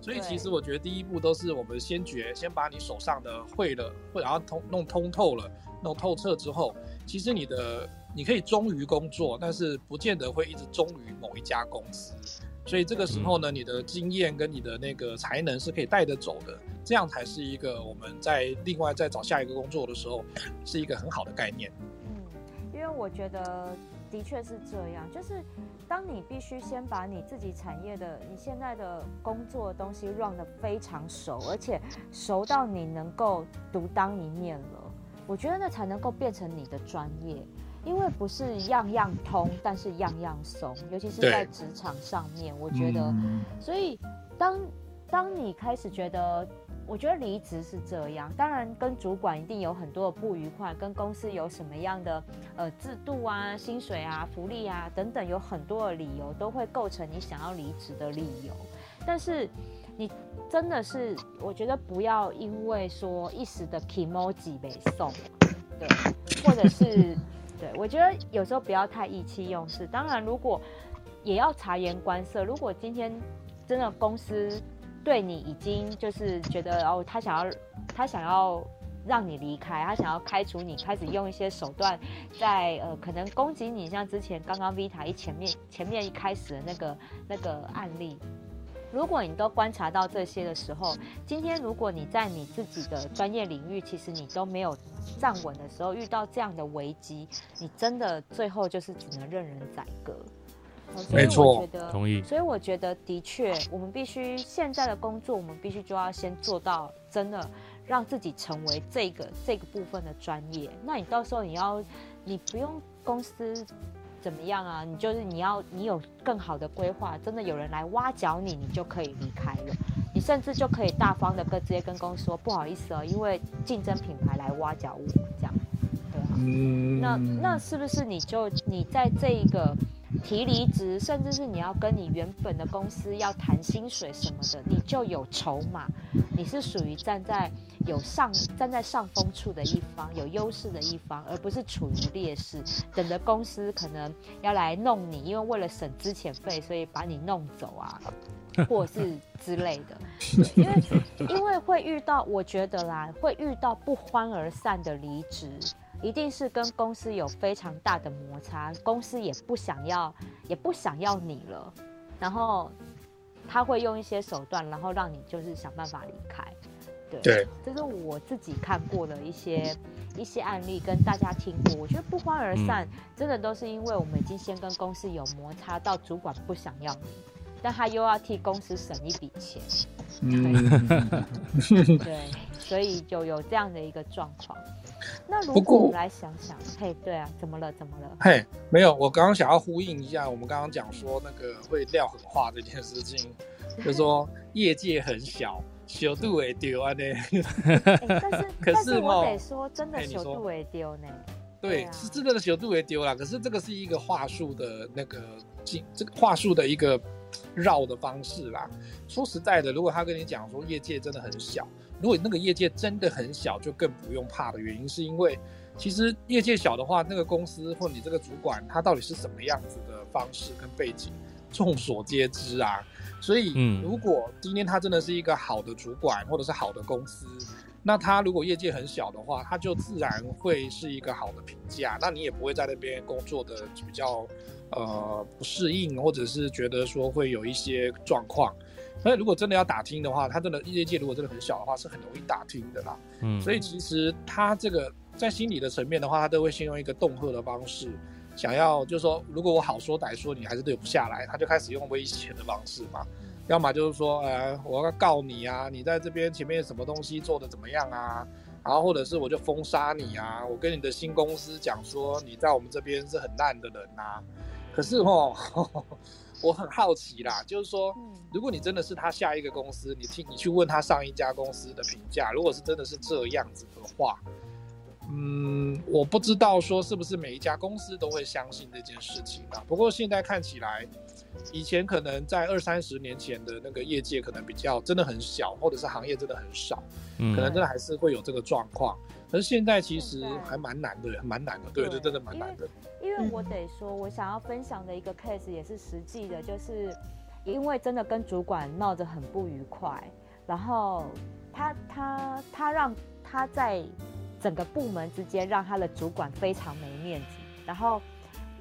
所以其实我觉得第一步都是我们先决，先把你手上的会了，会然后通弄通透了，弄透彻之后，其实你的你可以忠于工作，但是不见得会一直忠于某一家公司。所以这个时候呢，你的经验跟你的那个才能是可以带得走的，这样才是一个我们在另外再找下一个工作的时候是一个很好的概念。嗯，因为我觉得。的确是这样，就是当你必须先把你自己产业的、你现在的工作的东西 run 得非常熟，而且熟到你能够独当一面了，我觉得那才能够变成你的专业，因为不是样样通，但是样样松，尤其是在职场上面，我觉得，所以当当你开始觉得。我觉得离职是这样，当然跟主管一定有很多的不愉快，跟公司有什么样的呃制度啊、薪水啊、福利啊等等，有很多的理由都会构成你想要离职的理由。但是你真的是，我觉得不要因为说一时的 kimoji 被送，对，或者是 对，我觉得有时候不要太意气用事。当然，如果也要察言观色，如果今天真的公司。对你已经就是觉得哦，他想要他想要让你离开，他想要开除你，开始用一些手段在呃可能攻击你，像之前刚刚 Vita 一前面前面一开始的那个那个案例，如果你都观察到这些的时候，今天如果你在你自己的专业领域，其实你都没有站稳的时候，遇到这样的危机，你真的最后就是只能任人宰割。所以我觉得，同意。所以我觉得，的确，我们必须现在的工作，我们必须就要先做到真的让自己成为这个这个部分的专业。那你到时候你要，你不用公司怎么样啊？你就是你要，你有更好的规划，真的有人来挖角你，你就可以离开了。你甚至就可以大方的跟直接跟公司说，不好意思哦，因为竞争品牌来挖角我这样，对啊。嗯。那那是不是你就你在这一个？提离职，甚至是你要跟你原本的公司要谈薪水什么的，你就有筹码，你是属于站在有上站在上风处的一方，有优势的一方，而不是处于劣势，等着公司可能要来弄你，因为为了省资遣费，所以把你弄走啊，或是之类的。因为因为会遇到，我觉得啦，会遇到不欢而散的离职。一定是跟公司有非常大的摩擦，公司也不想要，也不想要你了，然后他会用一些手段，然后让你就是想办法离开。对，对，这是我自己看过的一些一些案例，跟大家听过。我觉得不欢而散，嗯，真的都是因为我们已经先跟公司有摩擦，到主管不想要你，但他又要替公司省一笔钱。嗯，对，所以就有这样的一个状况。那如果我们来想想，嘿，对啊，怎么了？怎么了？嘿，没有，我刚刚想要呼应一下，我们刚刚讲说那个会撂狠话这件事情，就是说业界很小，小度会丢啊呢。但是，可是我得说，真的小度会丢呢。对，是真的的小度会丢啦。可是这个是一个话术的那个这个话术的一个绕的方式啦。说实在的，如果他跟你讲说业界真的很小，如果那个业界真的很小，就更不用怕的原因是因为，其实业界小的话，那个公司或你这个主管他到底是什么样子的方式跟背景，众所皆知啊。所以，如果今天他真的是一个好的主管或者是好的公司，那他如果业界很小的话，他就自然会是一个好的评价。那你也不会在那边工作的比较呃不适应，或者是觉得说会有一些状况。所以如果真的要打听的话，他真的业界如果真的很小的话，是很容易打听的啦。嗯，所以其实他这个在心理的层面的话，他都会先用一个恫吓的方式，想要就是说，如果我好说歹说，你还是对不下来，他就开始用威胁的方式嘛。要么就是说，呃，我要告你啊，你在这边前面什么东西做的怎么样啊？然后或者是我就封杀你啊，我跟你的新公司讲说你在我们这边是很烂的人呐。可是哦，我很好奇啦，就是说，如果你真的是他下一个公司，你听你去问他上一家公司的评价，如果是真的是这样子的话，嗯，我不知道说是不是每一家公司都会相信这件事情啊。不过现在看起来。以前可能在二三十年前的那个业界可能比较真的很小，或者是行业真的很少，嗯，可能真的还是会有这个状况。可是现在其实还蛮难的，蛮难的，对，对，真的蛮难的。因为我得说，我想要分享的一个 case 也是实际的，就是因为真的跟主管闹得很不愉快，然后他他他让他在整个部门之间让他的主管非常没面子，然后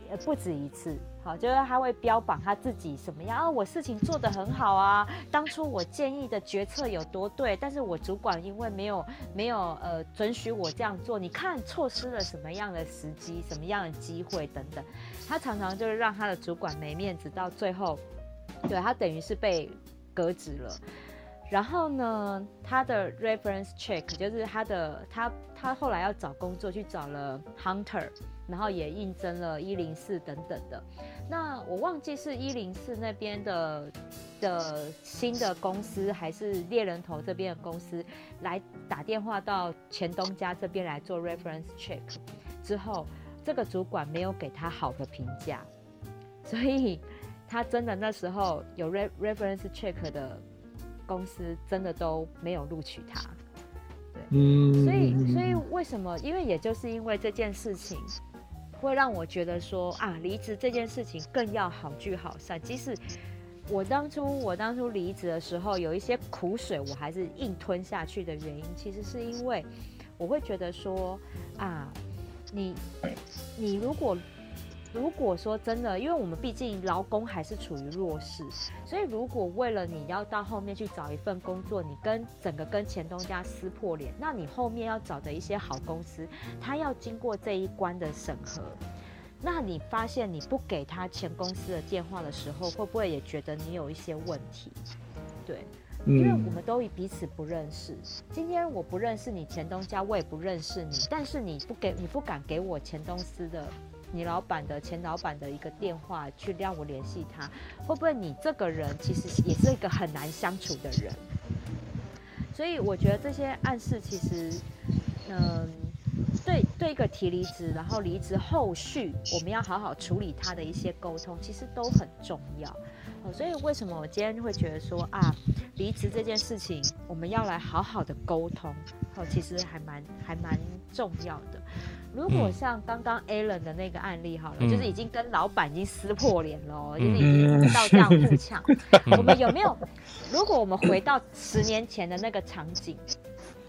呃不止一次。好，就是他会标榜他自己什么样啊？我事情做得很好啊，当初我建议的决策有多对，但是我主管因为没有没有呃准许我这样做，你看错失了什么样的时机，什么样的机会等等，他常常就是让他的主管没面子，到最后，对，他等于是被革职了。然后呢，他的 reference check 就是他的他他后来要找工作去找了 Hunter，然后也应征了一零四等等的。那我忘记是一零四那边的的新的公司，还是猎人头这边的公司来打电话到前东家这边来做 reference check 之后，这个主管没有给他好的评价，所以他真的那时候有 reference check 的。公司真的都没有录取他，对，嗯，所以所以为什么？因为也就是因为这件事情，会让我觉得说啊，离职这件事情更要好聚好散。即使我当初我当初离职的时候有一些苦水，我还是硬吞下去的原因，其实是因为我会觉得说啊，你你如果。如果说真的，因为我们毕竟劳工还是处于弱势，所以如果为了你要到后面去找一份工作，你跟整个跟前东家撕破脸，那你后面要找的一些好公司，他要经过这一关的审核，那你发现你不给他前公司的电话的时候，会不会也觉得你有一些问题？对，因为我们都彼此不认识。今天我不认识你前东家，我也不认识你，但是你不给，你不敢给我前公司的。你老板的前老板的一个电话去让我联系他，会不会你这个人其实也是一个很难相处的人？所以我觉得这些暗示其实，嗯，对对一个提离职，然后离职后续我们要好好处理他的一些沟通，其实都很重要。所以为什么我今天会觉得说啊，离职这件事情我们要来好好的沟通，哦，其实还蛮还蛮重要的。如果像刚刚 Alan 的那个案例好了，嗯、就是已经跟老板已经撕破脸了，嗯、就是已经 到这样互呛。嗯、我们有没有？如果我们回到十年前的那个场景，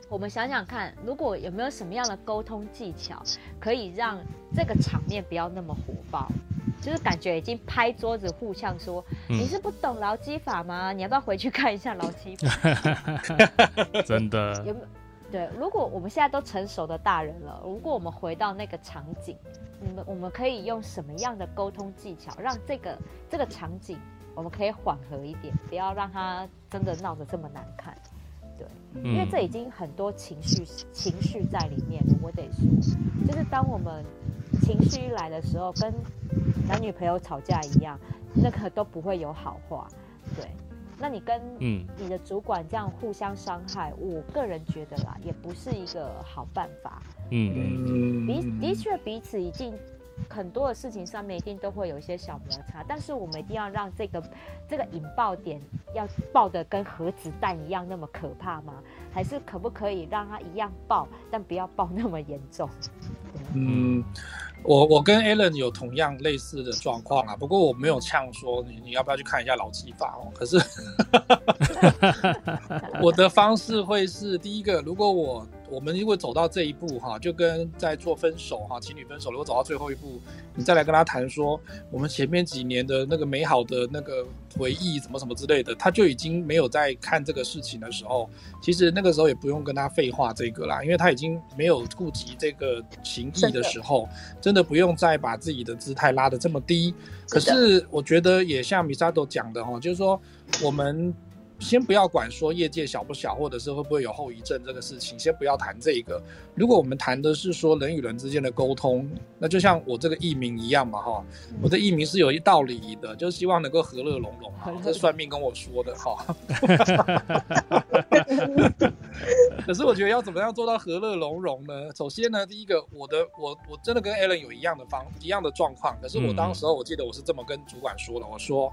我们想想看，如果有没有什么样的沟通技巧，可以让这个场面不要那么火爆？就是感觉已经拍桌子互呛说：“嗯、你是不懂劳基法吗？你要不要回去看一下劳基法？” 真的有没有？对，如果我们现在都成熟的大人了，如果我们回到那个场景，你们我们可以用什么样的沟通技巧，让这个这个场景我们可以缓和一点，不要让他真的闹得这么难看。对，因为这已经很多情绪情绪在里面了。我得说，就是当我们情绪一来的时候，跟男女朋友吵架一样，那个都不会有好话。对。那你跟你的主管这样互相伤害，嗯、我个人觉得啦，也不是一个好办法。嗯，彼的确彼此已经很多的事情上面一定都会有一些小摩擦，但是我们一定要让这个这个引爆点要爆的跟核子弹一样那么可怕吗？还是可不可以让它一样爆，但不要爆那么严重？嗯。我我跟 Alan 有同样类似的状况啊，不过我没有呛说你你要不要去看一下劳基法哦。可是 我的方式会是第一个，如果我我们如果走到这一步哈，就跟在做分手哈，情侣分手，如果走到最后一步，你再来跟他谈说我们前面几年的那个美好的那个回忆，什么什么之类的，他就已经没有在看这个事情的时候，其实那个时候也不用跟他废话这个啦，因为他已经没有顾及这个情谊的时候，真的不用再把自己的姿态拉得这么低。可是我觉得也像 Misato 讲的哈，就是说我们。先不要管说业界小不小，或者是会不会有后遗症这个事情，先不要谈这个。如果我们谈的是说人与人之间的沟通，那就像我这个艺名一样嘛，哈，我的艺名是有一道理的，就希望能够和乐融融。哈，这算命跟我说的，哈。可是我觉得要怎么样做到和乐融融呢？首先呢，第一个，我的我我真的跟 Alan 有一样的方一样的状况，可是我当时候我记得我是这么跟主管说的，我说，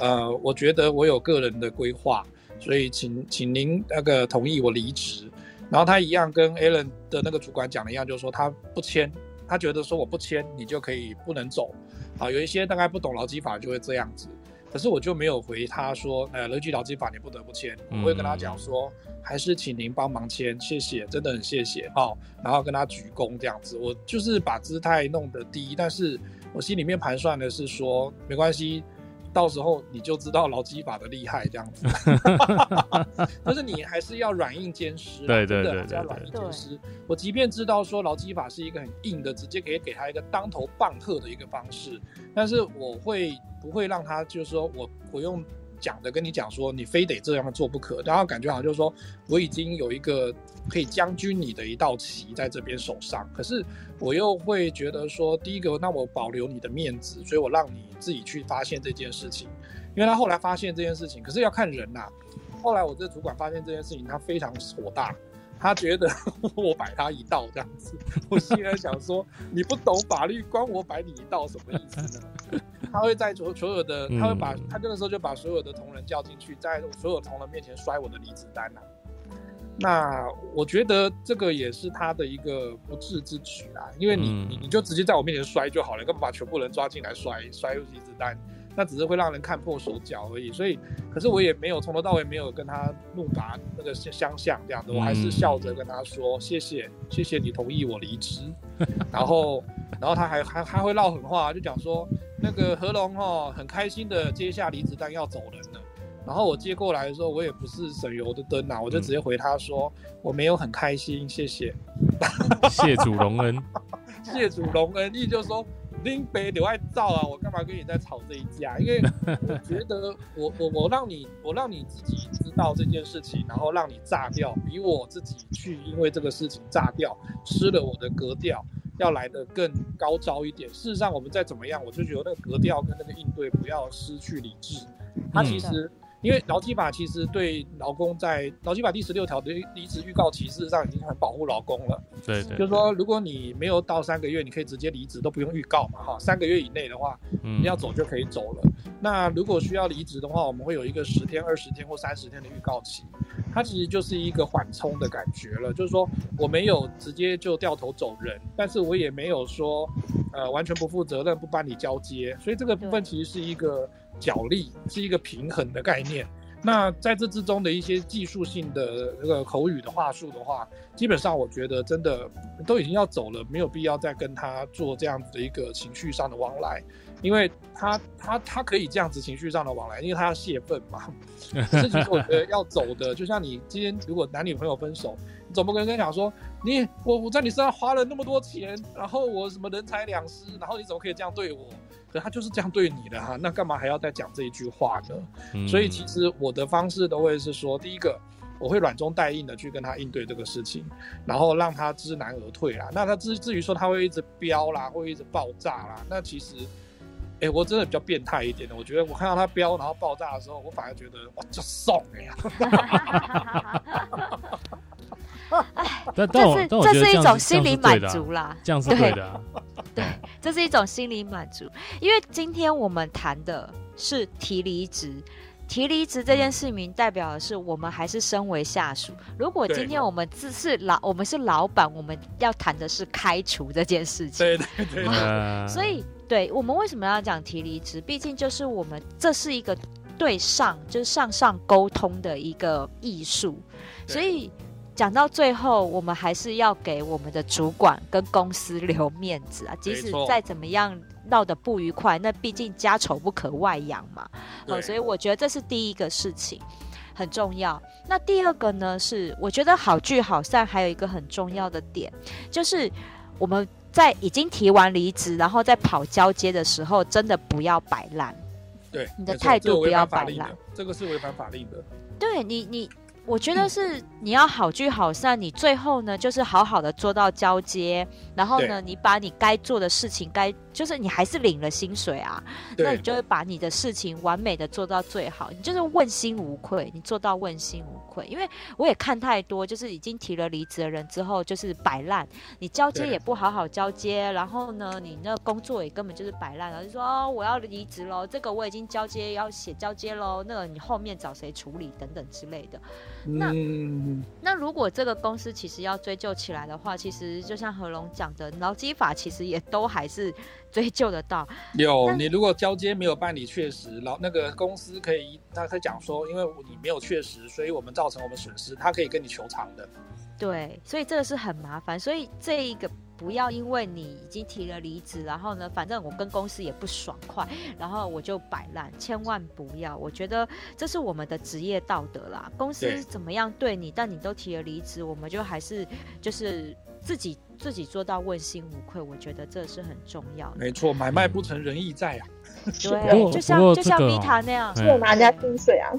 呃，我觉得我有个人的规划。所以请请您那个同意我离职，然后他一样跟 Alan 的那个主管讲的一样，就是说他不签，他觉得说我不签你就可以不能走，好，有一些大概不懂劳基法就会这样子，可是我就没有回他说，呃，根据劳基法你不得不签，我会跟他讲说，还是请您帮忙签，谢谢，真的很谢谢，好，然后跟他鞠躬这样子，我就是把姿态弄得低，但是我心里面盘算的是说，没关系。到时候你就知道劳基法的厉害，这样子。但是你还是要软硬兼施，对对对，要软硬兼施。我即便知道说劳基法是一个很硬的，直接可以给他一个当头棒喝的一个方式，但是我会不会让他就是说我我用。讲的跟你讲说，你非得这样做不可，然后感觉好像就是说，我已经有一个可以将军你的一道棋在这边手上，可是我又会觉得说，第一个，那我保留你的面子，所以我让你自己去发现这件事情，因为他后来发现这件事情，可是要看人呐、后来我这主管发现这件事情，他非常火大。他觉得 我摆他一道这样子，我心里想说，你不懂法律，关我摆你一道什么意思呢？他会在所所有的，他会把他这个时候就把所有的同仁叫进去，在所有同仁面前摔我的离职单呐、啊。那我觉得这个也是他的一个不智之举啊，因为你你你就直接在我面前摔就好了，干嘛把全部人抓进来摔摔离职单？那只是会让人看破手脚而已，所以，可是我也没有从头到尾没有跟他怒拔那个相向这样子，我还是笑着跟他说谢谢，谢谢你同意我离职，然后，然后他还还还会唠狠话，就讲说那个何龙哦很开心的接下离职单要走人了，然后我接过来的时候，我也不是省油的灯呐，我就直接回他说我没有很开心，谢谢，谢主隆恩，谢主隆恩，意思就是说。拎北留爱照啊！我干嘛跟你在吵这一架？因为我觉得我我我让你我让你自己知道这件事情，然后让你炸掉，比我自己去因为这个事情炸掉，失了我的格调，要来的更高招一点。事实上，我们再怎么样，我就觉得那个格调跟那个应对不要失去理智。他其实。因为劳基法其实对劳工在劳基法第十六条的离职预告期，事实上已经很保护劳工了。对对，就是说，如果你没有到三个月，你可以直接离职，都不用预告嘛，哈。三个月以内的话，你要走就可以走了。嗯。那如果需要离职的话，我们会有一个十天、二十天或三十天的预告期，它其实就是一个缓冲的感觉了。就是说，我没有直接就掉头走人，但是我也没有说，呃，完全不负责任，不帮你交接。所以这个部分其实是一个。角力是一个平衡的概念。那在这之中的一些技术性的那个口语的话术的话，基本上我觉得真的都已经要走了，没有必要再跟他做这样子的一个情绪上的往来，因为他他他可以这样子情绪上的往来，因为他要泄愤嘛。可是其实我觉得要走的，就像你今天如果男女朋友分手，你总不可能跟他讲说，你我我在你身上花了那么多钱，然后我什么人财两失，然后你怎么可以这样对我？他就是这样对你的哈，那干嘛还要再讲这一句话呢？嗯。所以其实我的方式都会是说，第一个我会软中带硬的去跟他应对这个事情，然后让他知难而退啦。那他至至于说他会一直飙啦，会一直爆炸啦，那其实，哎、欸，我真的比较变态一点的。我觉得我看到他飙然后爆炸的时候，我反而觉得哇，就送哎呀！哎，这是这是一种心理满足啦，这样是对的。对，这是一种心理满足。因为今天我们谈的是提离职，提离职这件事情代表的是我们还是身为下属。如果今天我们只是老，我们是老板，我们要谈的是开除这件事情。对对对，对。所以，对我们为什么要讲提离职？毕竟就是我们这是一个对上，就是上上沟通的一个艺术，所以。讲到最后，我们还是要给我们的主管跟公司留面子啊！即使再怎么样闹得不愉快，那毕竟家丑不可外扬嘛。好，所以我觉得这是第一个事情，很重要。那第二个呢，是我觉得好聚好散，还有一个很重要的点，就是我们在已经提完离职，然后在跑交接的时候，真的不要摆烂。对，你的态度不要摆烂。这个是违反法令的。对你，你。我觉得是你要好聚好散，你最后呢就是好好的做到交接，然后呢，你把你该做的事情该。就是你还是领了薪水啊，那你就会把你的事情完美的做到最好，你就是问心无愧，你做到问心无愧。因为我也看太多，就是已经提了离职的人之后，就是摆烂，你交接也不好好交接，然后呢，你那工作也根本就是摆烂，然后就说哦，我要离职喽，这个我已经交接要写交接喽，那个你后面找谁处理等等之类的。那、嗯、那如果这个公司其实要追究起来的话，其实就像何龙讲的，劳基法其实也都还是。追究得到。有你如果交接没有办理确实，然后那个公司可以，他可以讲说，因为你没有确实，所以我们造成我们损失，他可以跟你求偿的。对，所以这个是很麻烦，所以这一个不要因为你已经提了离职，然后呢，反正我跟公司也不爽快，然后我就摆烂，千万不要。我觉得这是我们的职业道德啦，公司怎么样对你，但你都提了离职，我们就还是就是自己。自己做到问心无愧，我觉得这是很重要的。没错，买卖不成仁义在啊。对，就像就像米塔那样，只有拿人家薪水啊。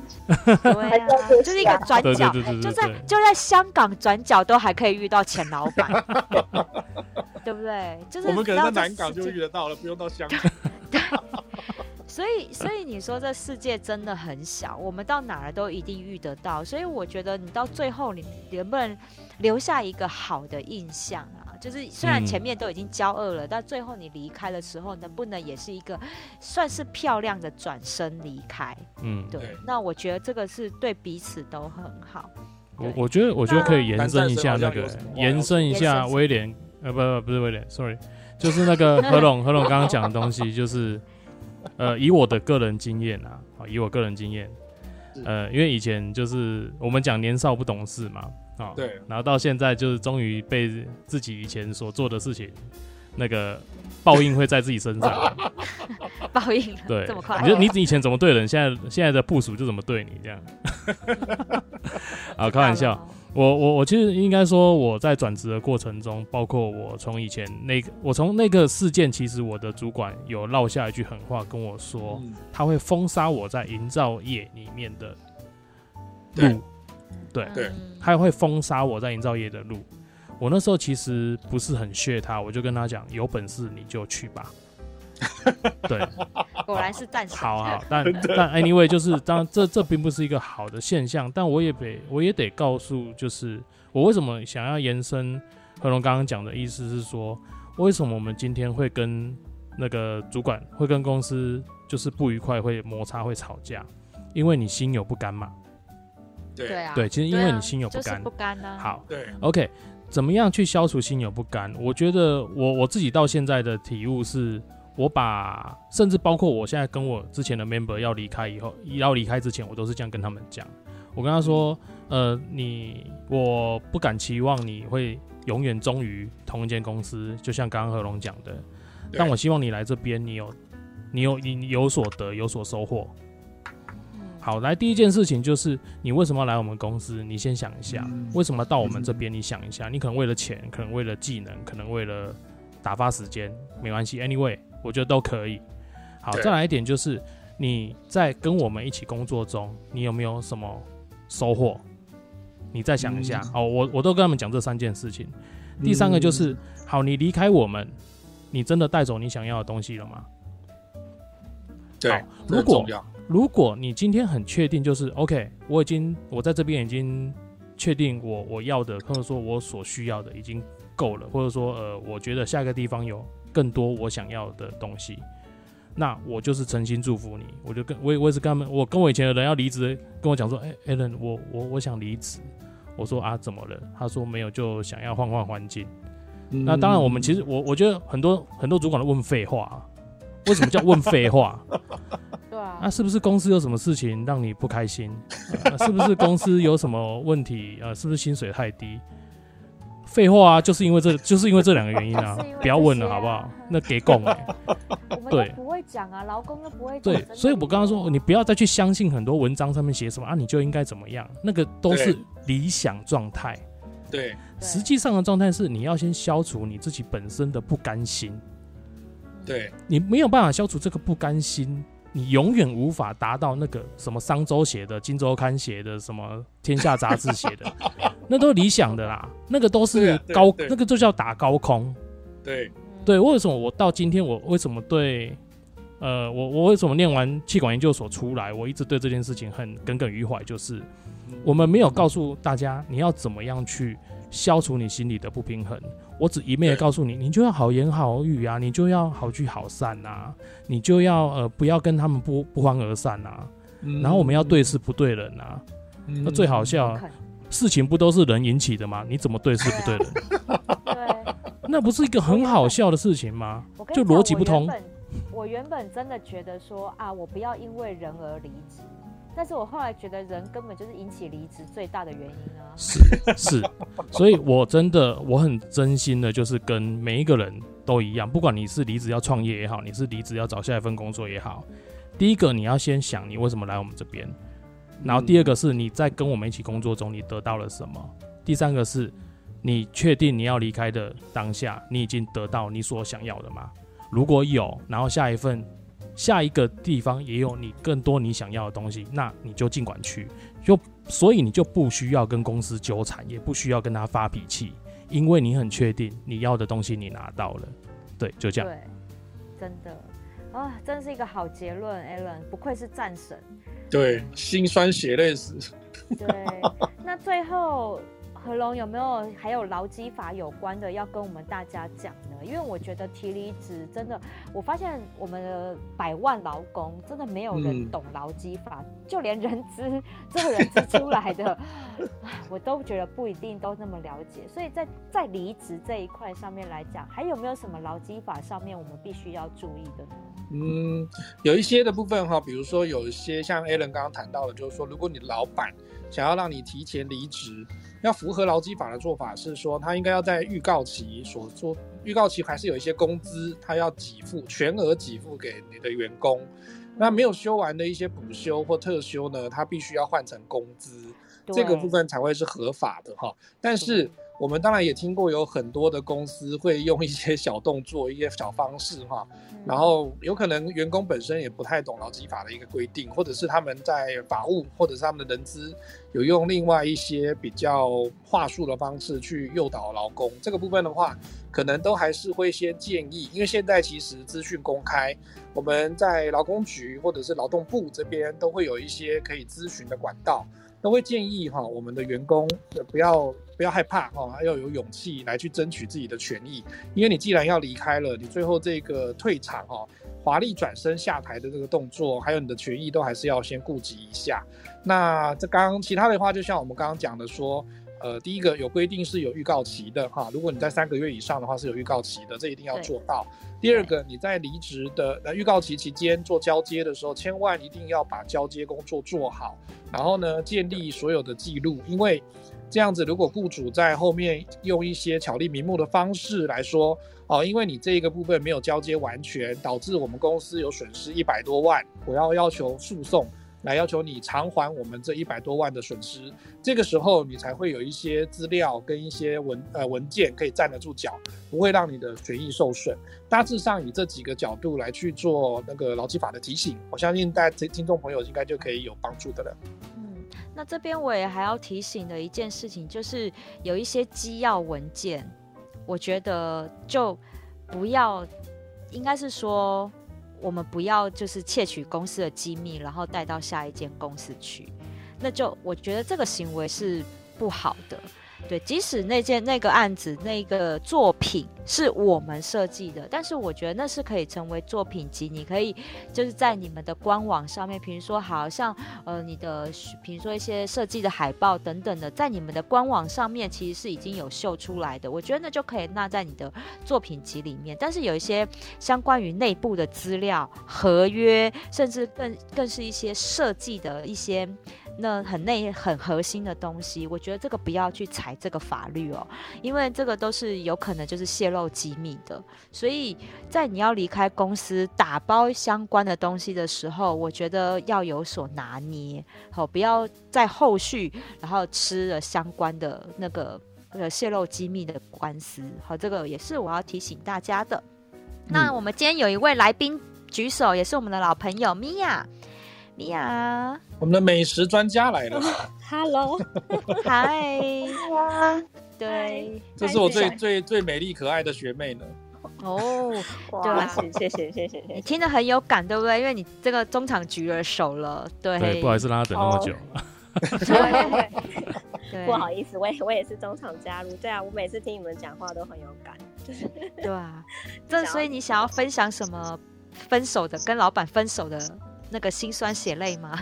对啊，就是一个转角，就在就在香港转角都还可以遇到钱老板，对不对？就是我们可能在南港就遇得到了，不用到香港。对。所以，所以你说这世界真的很小，我们到哪儿都一定遇得到。所以我觉得你到最后，你能不能留下一个好的印象啊？就是虽然前面都已经交恶了，嗯、但最后你离开的时候，能不能也是一个算是漂亮的转身离开？嗯，对。那我觉得这个是对彼此都很好。我我觉得，我觉得可以延伸一下那个，延伸一下威廉，呃，不不不是威廉，sorry，就是那个何龙何龙刚刚讲的东西，就是。呃，以我的个人经验啊，以我个人经验，呃，因为以前就是我们讲年少不懂事嘛，啊，对，然后到现在就是终于被自己以前所做的事情，那个报应会在自己身上，报应，对，这么快，你就你以前怎么对人，现在现在的部署就怎么对你这样，啊，开玩笑。我我我其实应该说，我在转职的过程中，包括我从以前那个，我从那个事件，其实我的主管有落下一句狠话跟我说，嗯、他会封杀我在营造业里面的路，对对，他会封杀我在营造业的路。我那时候其实不是很屑他，我就跟他讲，有本事你就去吧。对，果然是战士。好好，但但 anyway，就是当然这这并不是一个好的现象，但我也得我也得告诉，就是我为什么想要延伸何龙刚刚讲的意思是说，为什么我们今天会跟那个主管会跟公司就是不愉快，会摩擦，会吵架，因为你心有不甘嘛。对啊，对，其实因为你心有不甘，啊就是、不甘呢、啊。好，对，OK，怎么样去消除心有不甘？我觉得我我自己到现在的体悟是。我把甚至包括我现在跟我之前的 member 要离开以后，要离开之前，我都是这样跟他们讲。我跟他说，呃，你我不敢期望你会永远忠于同一间公司，就像刚刚何龙讲的。但我希望你来这边，你有你有你有所得，有所收获。好，来第一件事情就是你为什么要来我们公司？你先想一下，为什么到我们这边？你想一下，你可能为了钱，可能为了技能，可能为了打发时间，没关系，anyway。我觉得都可以。好，再来一点就是你在跟我们一起工作中，你有没有什么收获？你再想一下。哦，我我都跟他们讲这三件事情。第三个就是，好，你离开我们，你真的带走你想要的东西了吗？对。如果如果你今天很确定，就是 OK，我已经我在这边已经确定我我要的，或者说我所需要的已经够了，或者说呃，我觉得下一个地方有更多我想要的东西。那我就是诚心祝福你，我就跟我也我也是跟他们，我跟我以前的人要离职，跟我讲说，哎、欸、，Alan，我我我想离职。我说啊，怎么了？他说没有，就想要换换环境。嗯、那当然，我们其实我我觉得很多很多主管都问废话，为什么叫问废话？对啊，那是不是公司有什么事情让你不开心？呃、是不是公司有什么问题？呃，是不是薪水太低？废话啊，就是因为这，就是因为这两个原因啊，啊不要问了，好不好？那给供哎，对，不会讲啊，劳工又不会讲。对，所以我刚刚说，你不要再去相信很多文章上面写什么啊，你就应该怎么样，那个都是理想状态。对，实际上的状态是你要先消除你自己本身的不甘心。对，你没有办法消除这个不甘心。你永远无法达到那个什么商周写的、金周刊写的、什么天下杂志写的，那都是理想的啦。那个都是高，那个就叫打高空。对对，为什么我到今天我为什么对，呃，我我为什么念完气管研究所出来，我一直对这件事情很耿耿于怀，就是我们没有告诉大家你要怎么样去消除你心里的不平衡。我只一面的告诉你，你就要好言好语啊，你就要好聚好散啊，你就要呃不要跟他们不不欢而散啊。嗯、然后我们要对事不对人啊。嗯、那最好笑，嗯、事情不都是人引起的吗？你怎么对事不对人？对，那不是一个很好笑的事情吗？就逻辑不通。我，我原本真的觉得说啊，我不要因为人而离职。但是我后来觉得人根本就是引起离职最大的原因啊！是是，所以我真的我很真心的，就是跟每一个人都一样，不管你是离职要创业也好，你是离职要找下一份工作也好，第一个你要先想你为什么来我们这边，然后第二个是你在跟我们一起工作中你得到了什么，第三个是你确定你要离开的当下你已经得到你所想要的吗？如果有，然后下一份。下一个地方也有你更多你想要的东西，那你就尽管去，就所以你就不需要跟公司纠缠，也不需要跟他发脾气，因为你很确定你要的东西你拿到了，对，就这样。对，真的啊，真是一个好结论，Alan，不愧是战神。对，心酸血泪史。对，那最后。和龙有没有还有劳基法有关的要跟我们大家讲呢？因为我觉得提离职真的，我发现我们的百万劳工真的没有人懂劳基法，嗯、就连人资做人资出来的，我都觉得不一定都那么了解。所以在在离职这一块上面来讲，还有没有什么劳基法上面我们必须要注意的呢？嗯，有一些的部分哈，比如说有一些像 Alan 刚刚谈到的，就是说如果你老板想要让你提前离职。要符合劳基法的做法是说，他应该要在预告期所做，预告期还是有一些工资，他要给付全额给付给你的员工。那没有休完的一些补休或特休呢，他必须要换成工资，这个部分才会是合法的哈。但是。我们当然也听过有很多的公司会用一些小动作、一些小方式哈，然后有可能员工本身也不太懂劳基法的一个规定，或者是他们在法务或者是他们的人资有用另外一些比较话术的方式去诱导劳工。这个部分的话，可能都还是会先建议，因为现在其实资讯公开，我们在劳工局或者是劳动部这边都会有一些可以咨询的管道。都会建议哈，我们的员工不要不要害怕哈，要有勇气来去争取自己的权益。因为你既然要离开了，你最后这个退场哈，华丽转身下台的这个动作，还有你的权益都还是要先顾及一下。那这刚刚其他的话，就像我们刚刚讲的说，呃，第一个有规定是有预告期的哈，如果你在三个月以上的话是有预告期的，这一定要做到。第二个，你在离职的呃预告期期间做交接的时候，千万一定要把交接工作做好。然后呢，建立所有的记录，因为这样子，如果雇主在后面用一些巧立名目的方式来说，哦，因为你这一个部分没有交接完全，导致我们公司有损失一百多万，我要要求诉讼。来要求你偿还我们这一百多万的损失，这个时候你才会有一些资料跟一些文呃文件可以站得住脚，不会让你的权益受损。大致上以这几个角度来去做那个劳基法的提醒，我相信大家听众朋友应该就可以有帮助的了。那这边我也还要提醒的一件事情，就是有一些机要文件，我觉得就不要，应该是说。我们不要就是窃取公司的机密，然后带到下一间公司去，那就我觉得这个行为是不好的。对，即使那件那个案子那个作品是我们设计的，但是我觉得那是可以成为作品集。你可以就是在你们的官网上面，比如说好像呃你的，比如说一些设计的海报等等的，在你们的官网上面其实是已经有秀出来的。我觉得那就可以纳在你的作品集里面。但是有一些相关于内部的资料、合约，甚至更更是一些设计的一些。那很内很核心的东西，我觉得这个不要去踩这个法律哦，因为这个都是有可能就是泄露机密的。所以在你要离开公司打包相关的东西的时候，我觉得要有所拿捏，好，不要在后续然后吃了相关的那个呃泄露机密的官司。好，这个也是我要提醒大家的。那我们今天有一位来宾举手，也是我们的老朋友米娅。米娅，我们的美食专家来了。Hello，嗨，哇，对，这是我最最最美丽可爱的学妹呢。哦，对，谢谢谢谢谢谢，你听得很有感，对不对？因为你这个中场举了手了，对。对，不好意思让他等那么久。对，不好意思，我也我也是中场加入。对啊，我每次听你们讲话都很有感。对啊，这所以你想要分享什么？分手的，跟老板分手的。那个心酸血泪吗？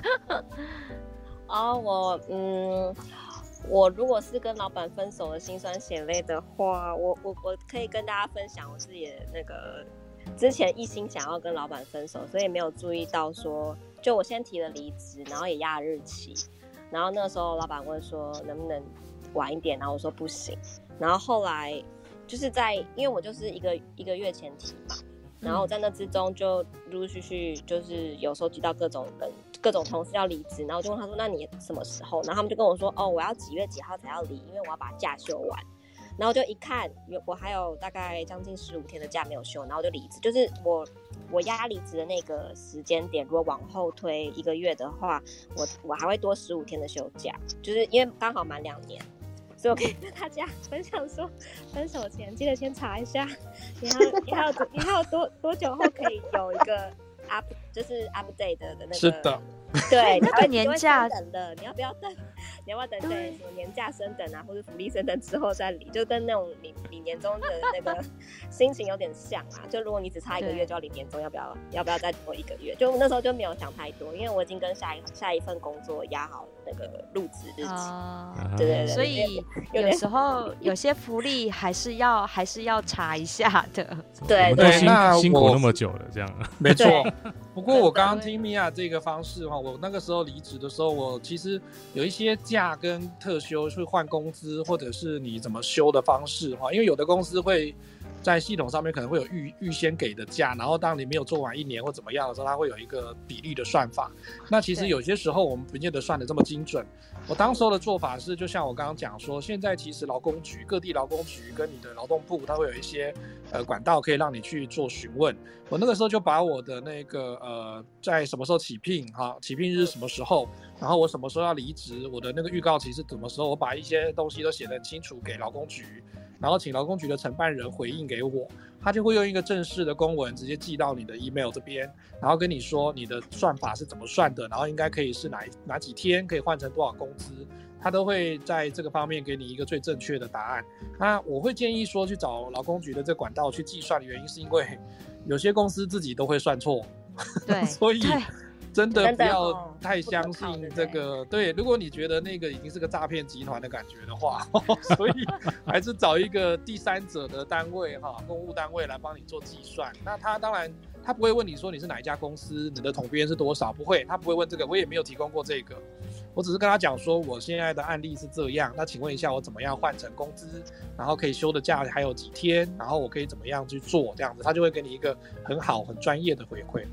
哦，oh, 我嗯，我如果是跟老板分手的心酸血泪的话，我我我可以跟大家分享我自己的那个之前一心想要跟老板分手，所以没有注意到说，就我先提了离职，然后也压了日期，然后那时候老板问说能不能晚一点，然后我说不行，然后后来就是在因为我就是一个一个月前提嘛。然后在那之中就陆陆续续就是有收集到各种人、各种同事要离职，然后就问他说：“那你什么时候？”然后他们就跟我说：“哦，我要几月几号才要离，因为我要把假休完。”然后就一看，有我还有大概将近十五天的假没有休，然后就离职。就是我我压离职的那个时间点，如果往后推一个月的话，我我还会多十五天的休假，就是因为刚好满两年。所以我可以跟大家分享说，分手前记得先查一下，你还有你还有你还有多多久后可以有一个 up，就是 update 的那个。是的。对，那个年假等的，你要不要等？你要不要等等什么年假升等啊，或者福利升等之后再领？就跟那种领领年终的那个 心情有点像啊。就如果你只差一个月就要领年终，要不要要不要再多一个月？就那时候就没有想太多，因为我已经跟下一下一份工作压好那个入职日期。啊，对对对。所以有时候 有些福利还是要还是要查一下的。对对，那辛苦那么久了，这样。没错。不过我刚刚听米娅这个方式哈，我那个时候离职的时候，我其实有一些假跟特休去换工资，或者是你怎么休的方式哈，因为有的公司会在系统上面可能会有预预先给的价，然后当你没有做完一年或怎么样的时候，它会有一个比例的算法。那其实有些时候我们不见得算的这么精准。我当时候的做法是，就像我刚刚讲说，现在其实劳工局各地劳工局跟你的劳动部，它会有一些呃管道可以让你去做询问。我那个时候就把我的那个呃在什么时候起聘哈，起聘日什么时候，然后我什么时候要离职，我的那个预告期是什么时候，我把一些东西都写得很清楚给劳工局，然后请劳工局的承办人回应给我，他就会用一个正式的公文直接寄到你的 email 这边，然后跟你说你的算法是怎么算的，然后应该可以是哪哪几天可以换成多少工资，他都会在这个方面给你一个最正确的答案。那我会建议说去找劳工局的这管道去计算的原因是因为有些公司自己都会算错，对，所以。真的不要太相信这个，对，如果你觉得那个已经是个诈骗集团的感觉的话，所以 还是找一个第三者的单位哈，公务单位来帮你做计算。那他当然他不会问你说你是哪一家公司，你的统编是多少，不会，他不会问这个，我也没有提供过这个，我只是跟他讲说我现在的案例是这样，那请问一下我怎么样换成工资，然后可以休的假还有几天，然后我可以怎么样去做这样子，他就会给你一个很好很专业的回馈。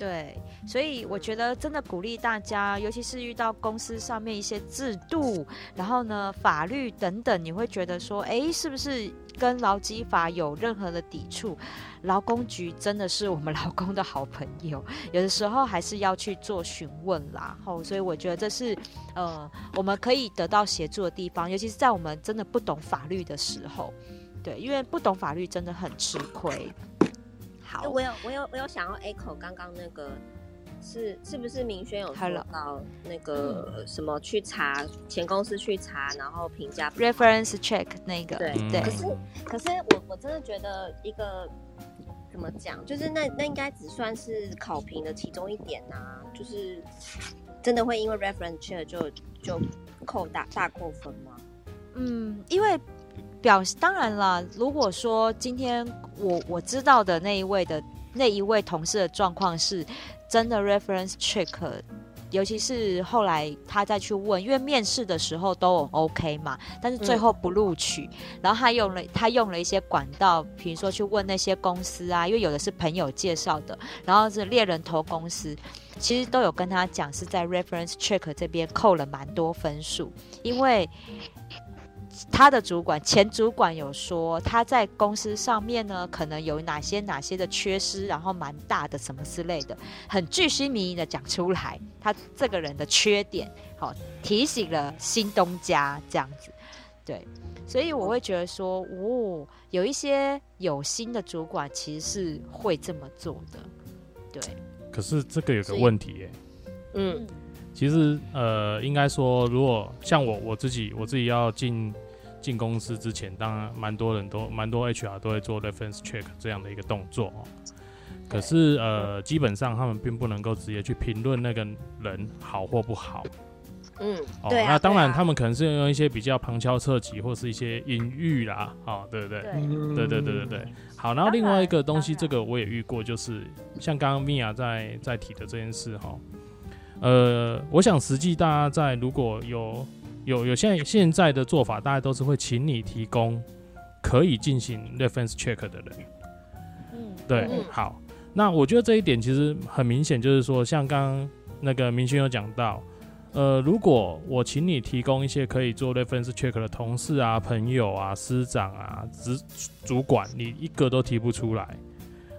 对，所以我觉得真的鼓励大家，尤其是遇到公司上面一些制度，然后呢法律等等，你会觉得说，哎，是不是跟劳基法有任何的抵触？劳工局真的是我们 劳工的好朋友，有的时候还是要去做询问啦。吼，所以我觉得这是呃我们可以得到协助的地方，尤其是在我们真的不懂法律的时候，对，因为不懂法律真的很吃亏。好，我有我有我有想要 echo 刚刚那个是是不是明轩有说到那个什么去查前公司去查，然后评价 reference check 那个？对对。可是可是我我真的觉得一个怎么讲，就是那那应该只算是考评的其中一点啊，就是真的会因为 reference check 就就扣大大扣分吗？嗯，因为表当然了，如果说今天我我知道的那一位的那一位同事的状况是真的 reference check，尤其是后来他再去问，因为面试的时候都 OK 嘛，但是最后不录取，嗯、然后他用了他用了一些管道，比如说去问那些公司啊，因为有的是朋友介绍的，然后是猎人头公司，其实都有跟他讲是在 reference check 这边扣了蛮多分数，因为。他的主管前主管有说，他在公司上面呢，可能有哪些哪些的缺失，然后蛮大的什么之类的，很巨细靡遗的讲出来，他这个人的缺点，好提醒了新东家这样子，对，所以我会觉得说，哦，有一些有心的主管其实是会这么做的，对。可是这个有个问题耶，嗯，其实呃，应该说，如果像我我自己，我自己要进。进公司之前，当然蛮多人都蛮多 HR 都会做 reference check 这样的一个动作哦。可是呃，基本上他们并不能够直接去评论那个人好或不好。嗯，哦，那当然他们可能是用一些比较旁敲侧击或是一些隐喻啦，哦，对不对？对对对对对对。好，然后另外一个东西，这个我也遇过，就是像刚刚米娅在在提的这件事哈。呃，我想实际大家在如果有。有有现在现在的做法，大家都是会请你提供可以进行 reference check 的人。嗯，对，嗯、好。那我觉得这一点其实很明显，就是说，像刚刚那个明勋有讲到，呃，如果我请你提供一些可以做 reference check 的同事啊、朋友啊、师长啊、主主管，你一个都提不出来，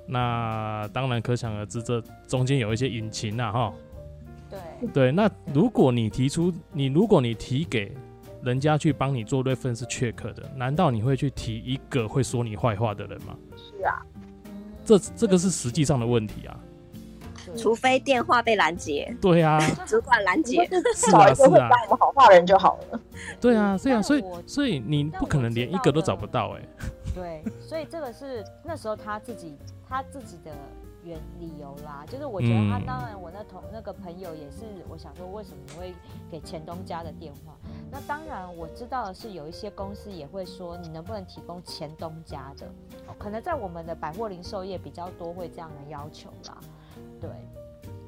那当然可想而知，这中间有一些隐情啊，哈。对对，那如果你提出你，如果你提给人家去帮你做 reference check 的，难道你会去提一个会说你坏话的人吗？是啊，这这个是实际上的问题啊。除非电话被拦截。对啊，主管拦截。是 啊是啊，讲我好话人就好了。对啊，对啊，所以所以你不可能连一个都找不到哎、欸。对，所以这个是那时候他自己他自己的。原理由啦，就是我觉得他当然，我那同那个朋友也是，我想说为什么会给前东家的电话？那当然我知道的是，有一些公司也会说，你能不能提供前东家的？可能在我们的百货零售业比较多会这样的要求啦，对。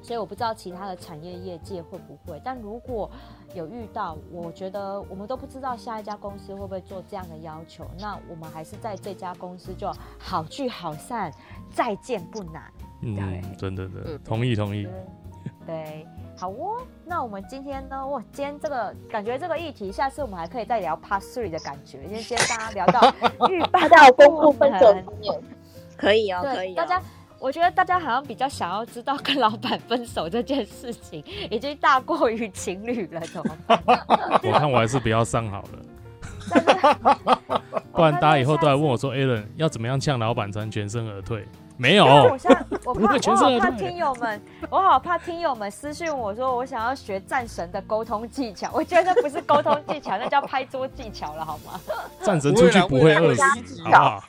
所以我不知道其他的产业业界会不会，但如果有遇到，我觉得我们都不知道下一家公司会不会做这样的要求。那我们还是在这家公司就好聚好散，再见不难。嗯，真的的，同意同意。对，好哦。那我们今天呢？哇，今天这个感觉这个议题，下次我们还可以再聊 Part Three 的感觉。今天今天大家聊到 预报，大家有丰富分手经验，可以哦，可以、哦。大家。我觉得大家好像比较想要知道跟老板分手这件事情，已经大过于情侣了，怎么办？我看我还是不要上好了，不然大家以后都来问我说：“Alan 要怎么样呛老板才能全身而退？”没有，我现在我怕，全身而退我好怕听友们，我好怕听友们私讯我说我想要学战神的沟通技巧，我觉得那不是沟通技巧，那叫拍桌技巧了，好吗？战神出去不会饿死，好不好？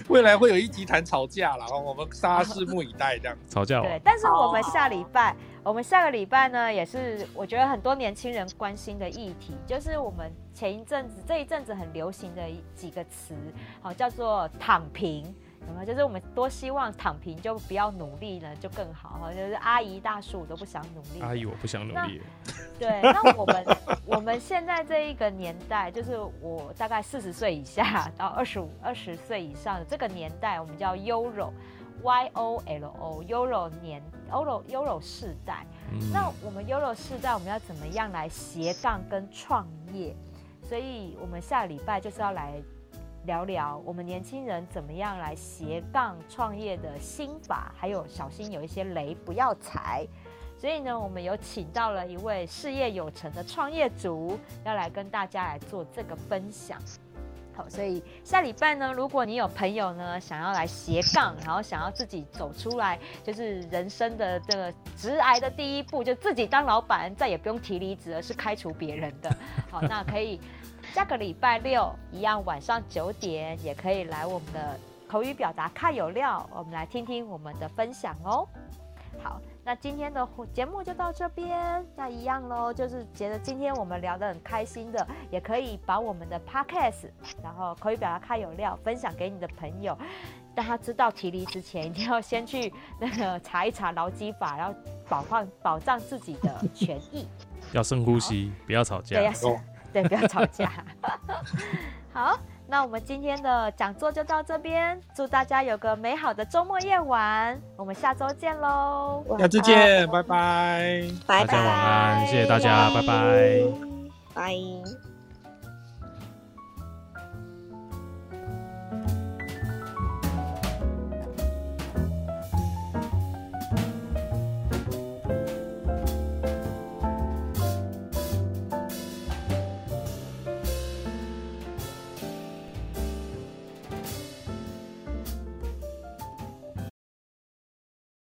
未来会有一集谈吵架了，我们大家拭目以待，这样 吵架。对，但是我们下礼拜，我们下个礼拜呢，也是我觉得很多年轻人关心的议题，就是我们前一阵子这一阵子很流行的几个词，好叫做躺平。就是我们多希望躺平就不要努力了，就更好哈。就是阿姨大叔我都不想努力，阿姨我不想努力。对，那我们我们现在这一个年代，就是我大概四十岁以下到二十五二十岁以上的这个年代，我们叫 YOLO，Y O L O，YOLO 年 YOLO YOLO 世代。嗯、那我们 YOLO 世代，我们要怎么样来斜杠跟创业？所以我们下礼拜就是要来。聊聊我们年轻人怎么样来斜杠创业的心法，还有小心有一些雷不要踩。所以呢，我们有请到了一位事业有成的创业族，要来跟大家来做这个分享。好，所以下礼拜呢，如果你有朋友呢想要来斜杠，然后想要自己走出来，就是人生的这个直癌的第一步，就自己当老板，再也不用提离职，而是开除别人的。好，那可以下个礼拜六一样晚上九点，也可以来我们的口语表达看有料，我们来听听我们的分享哦。好。那今天的节目就到这边，那一样喽，就是觉得今天我们聊得很开心的，也可以把我们的 podcast，然后口语表达看有料，分享给你的朋友，让他知道提离之前一定要先去那个查一查劳基法，然后保放保障自己的权益，要深呼吸，不要吵架，对，对，不要吵架，好。那我们今天的讲座就到这边，祝大家有个美好的周末夜晚，我们下周见喽！下次见，拜拜，拜拜，大家晚安，谢谢大家，拜拜，拜。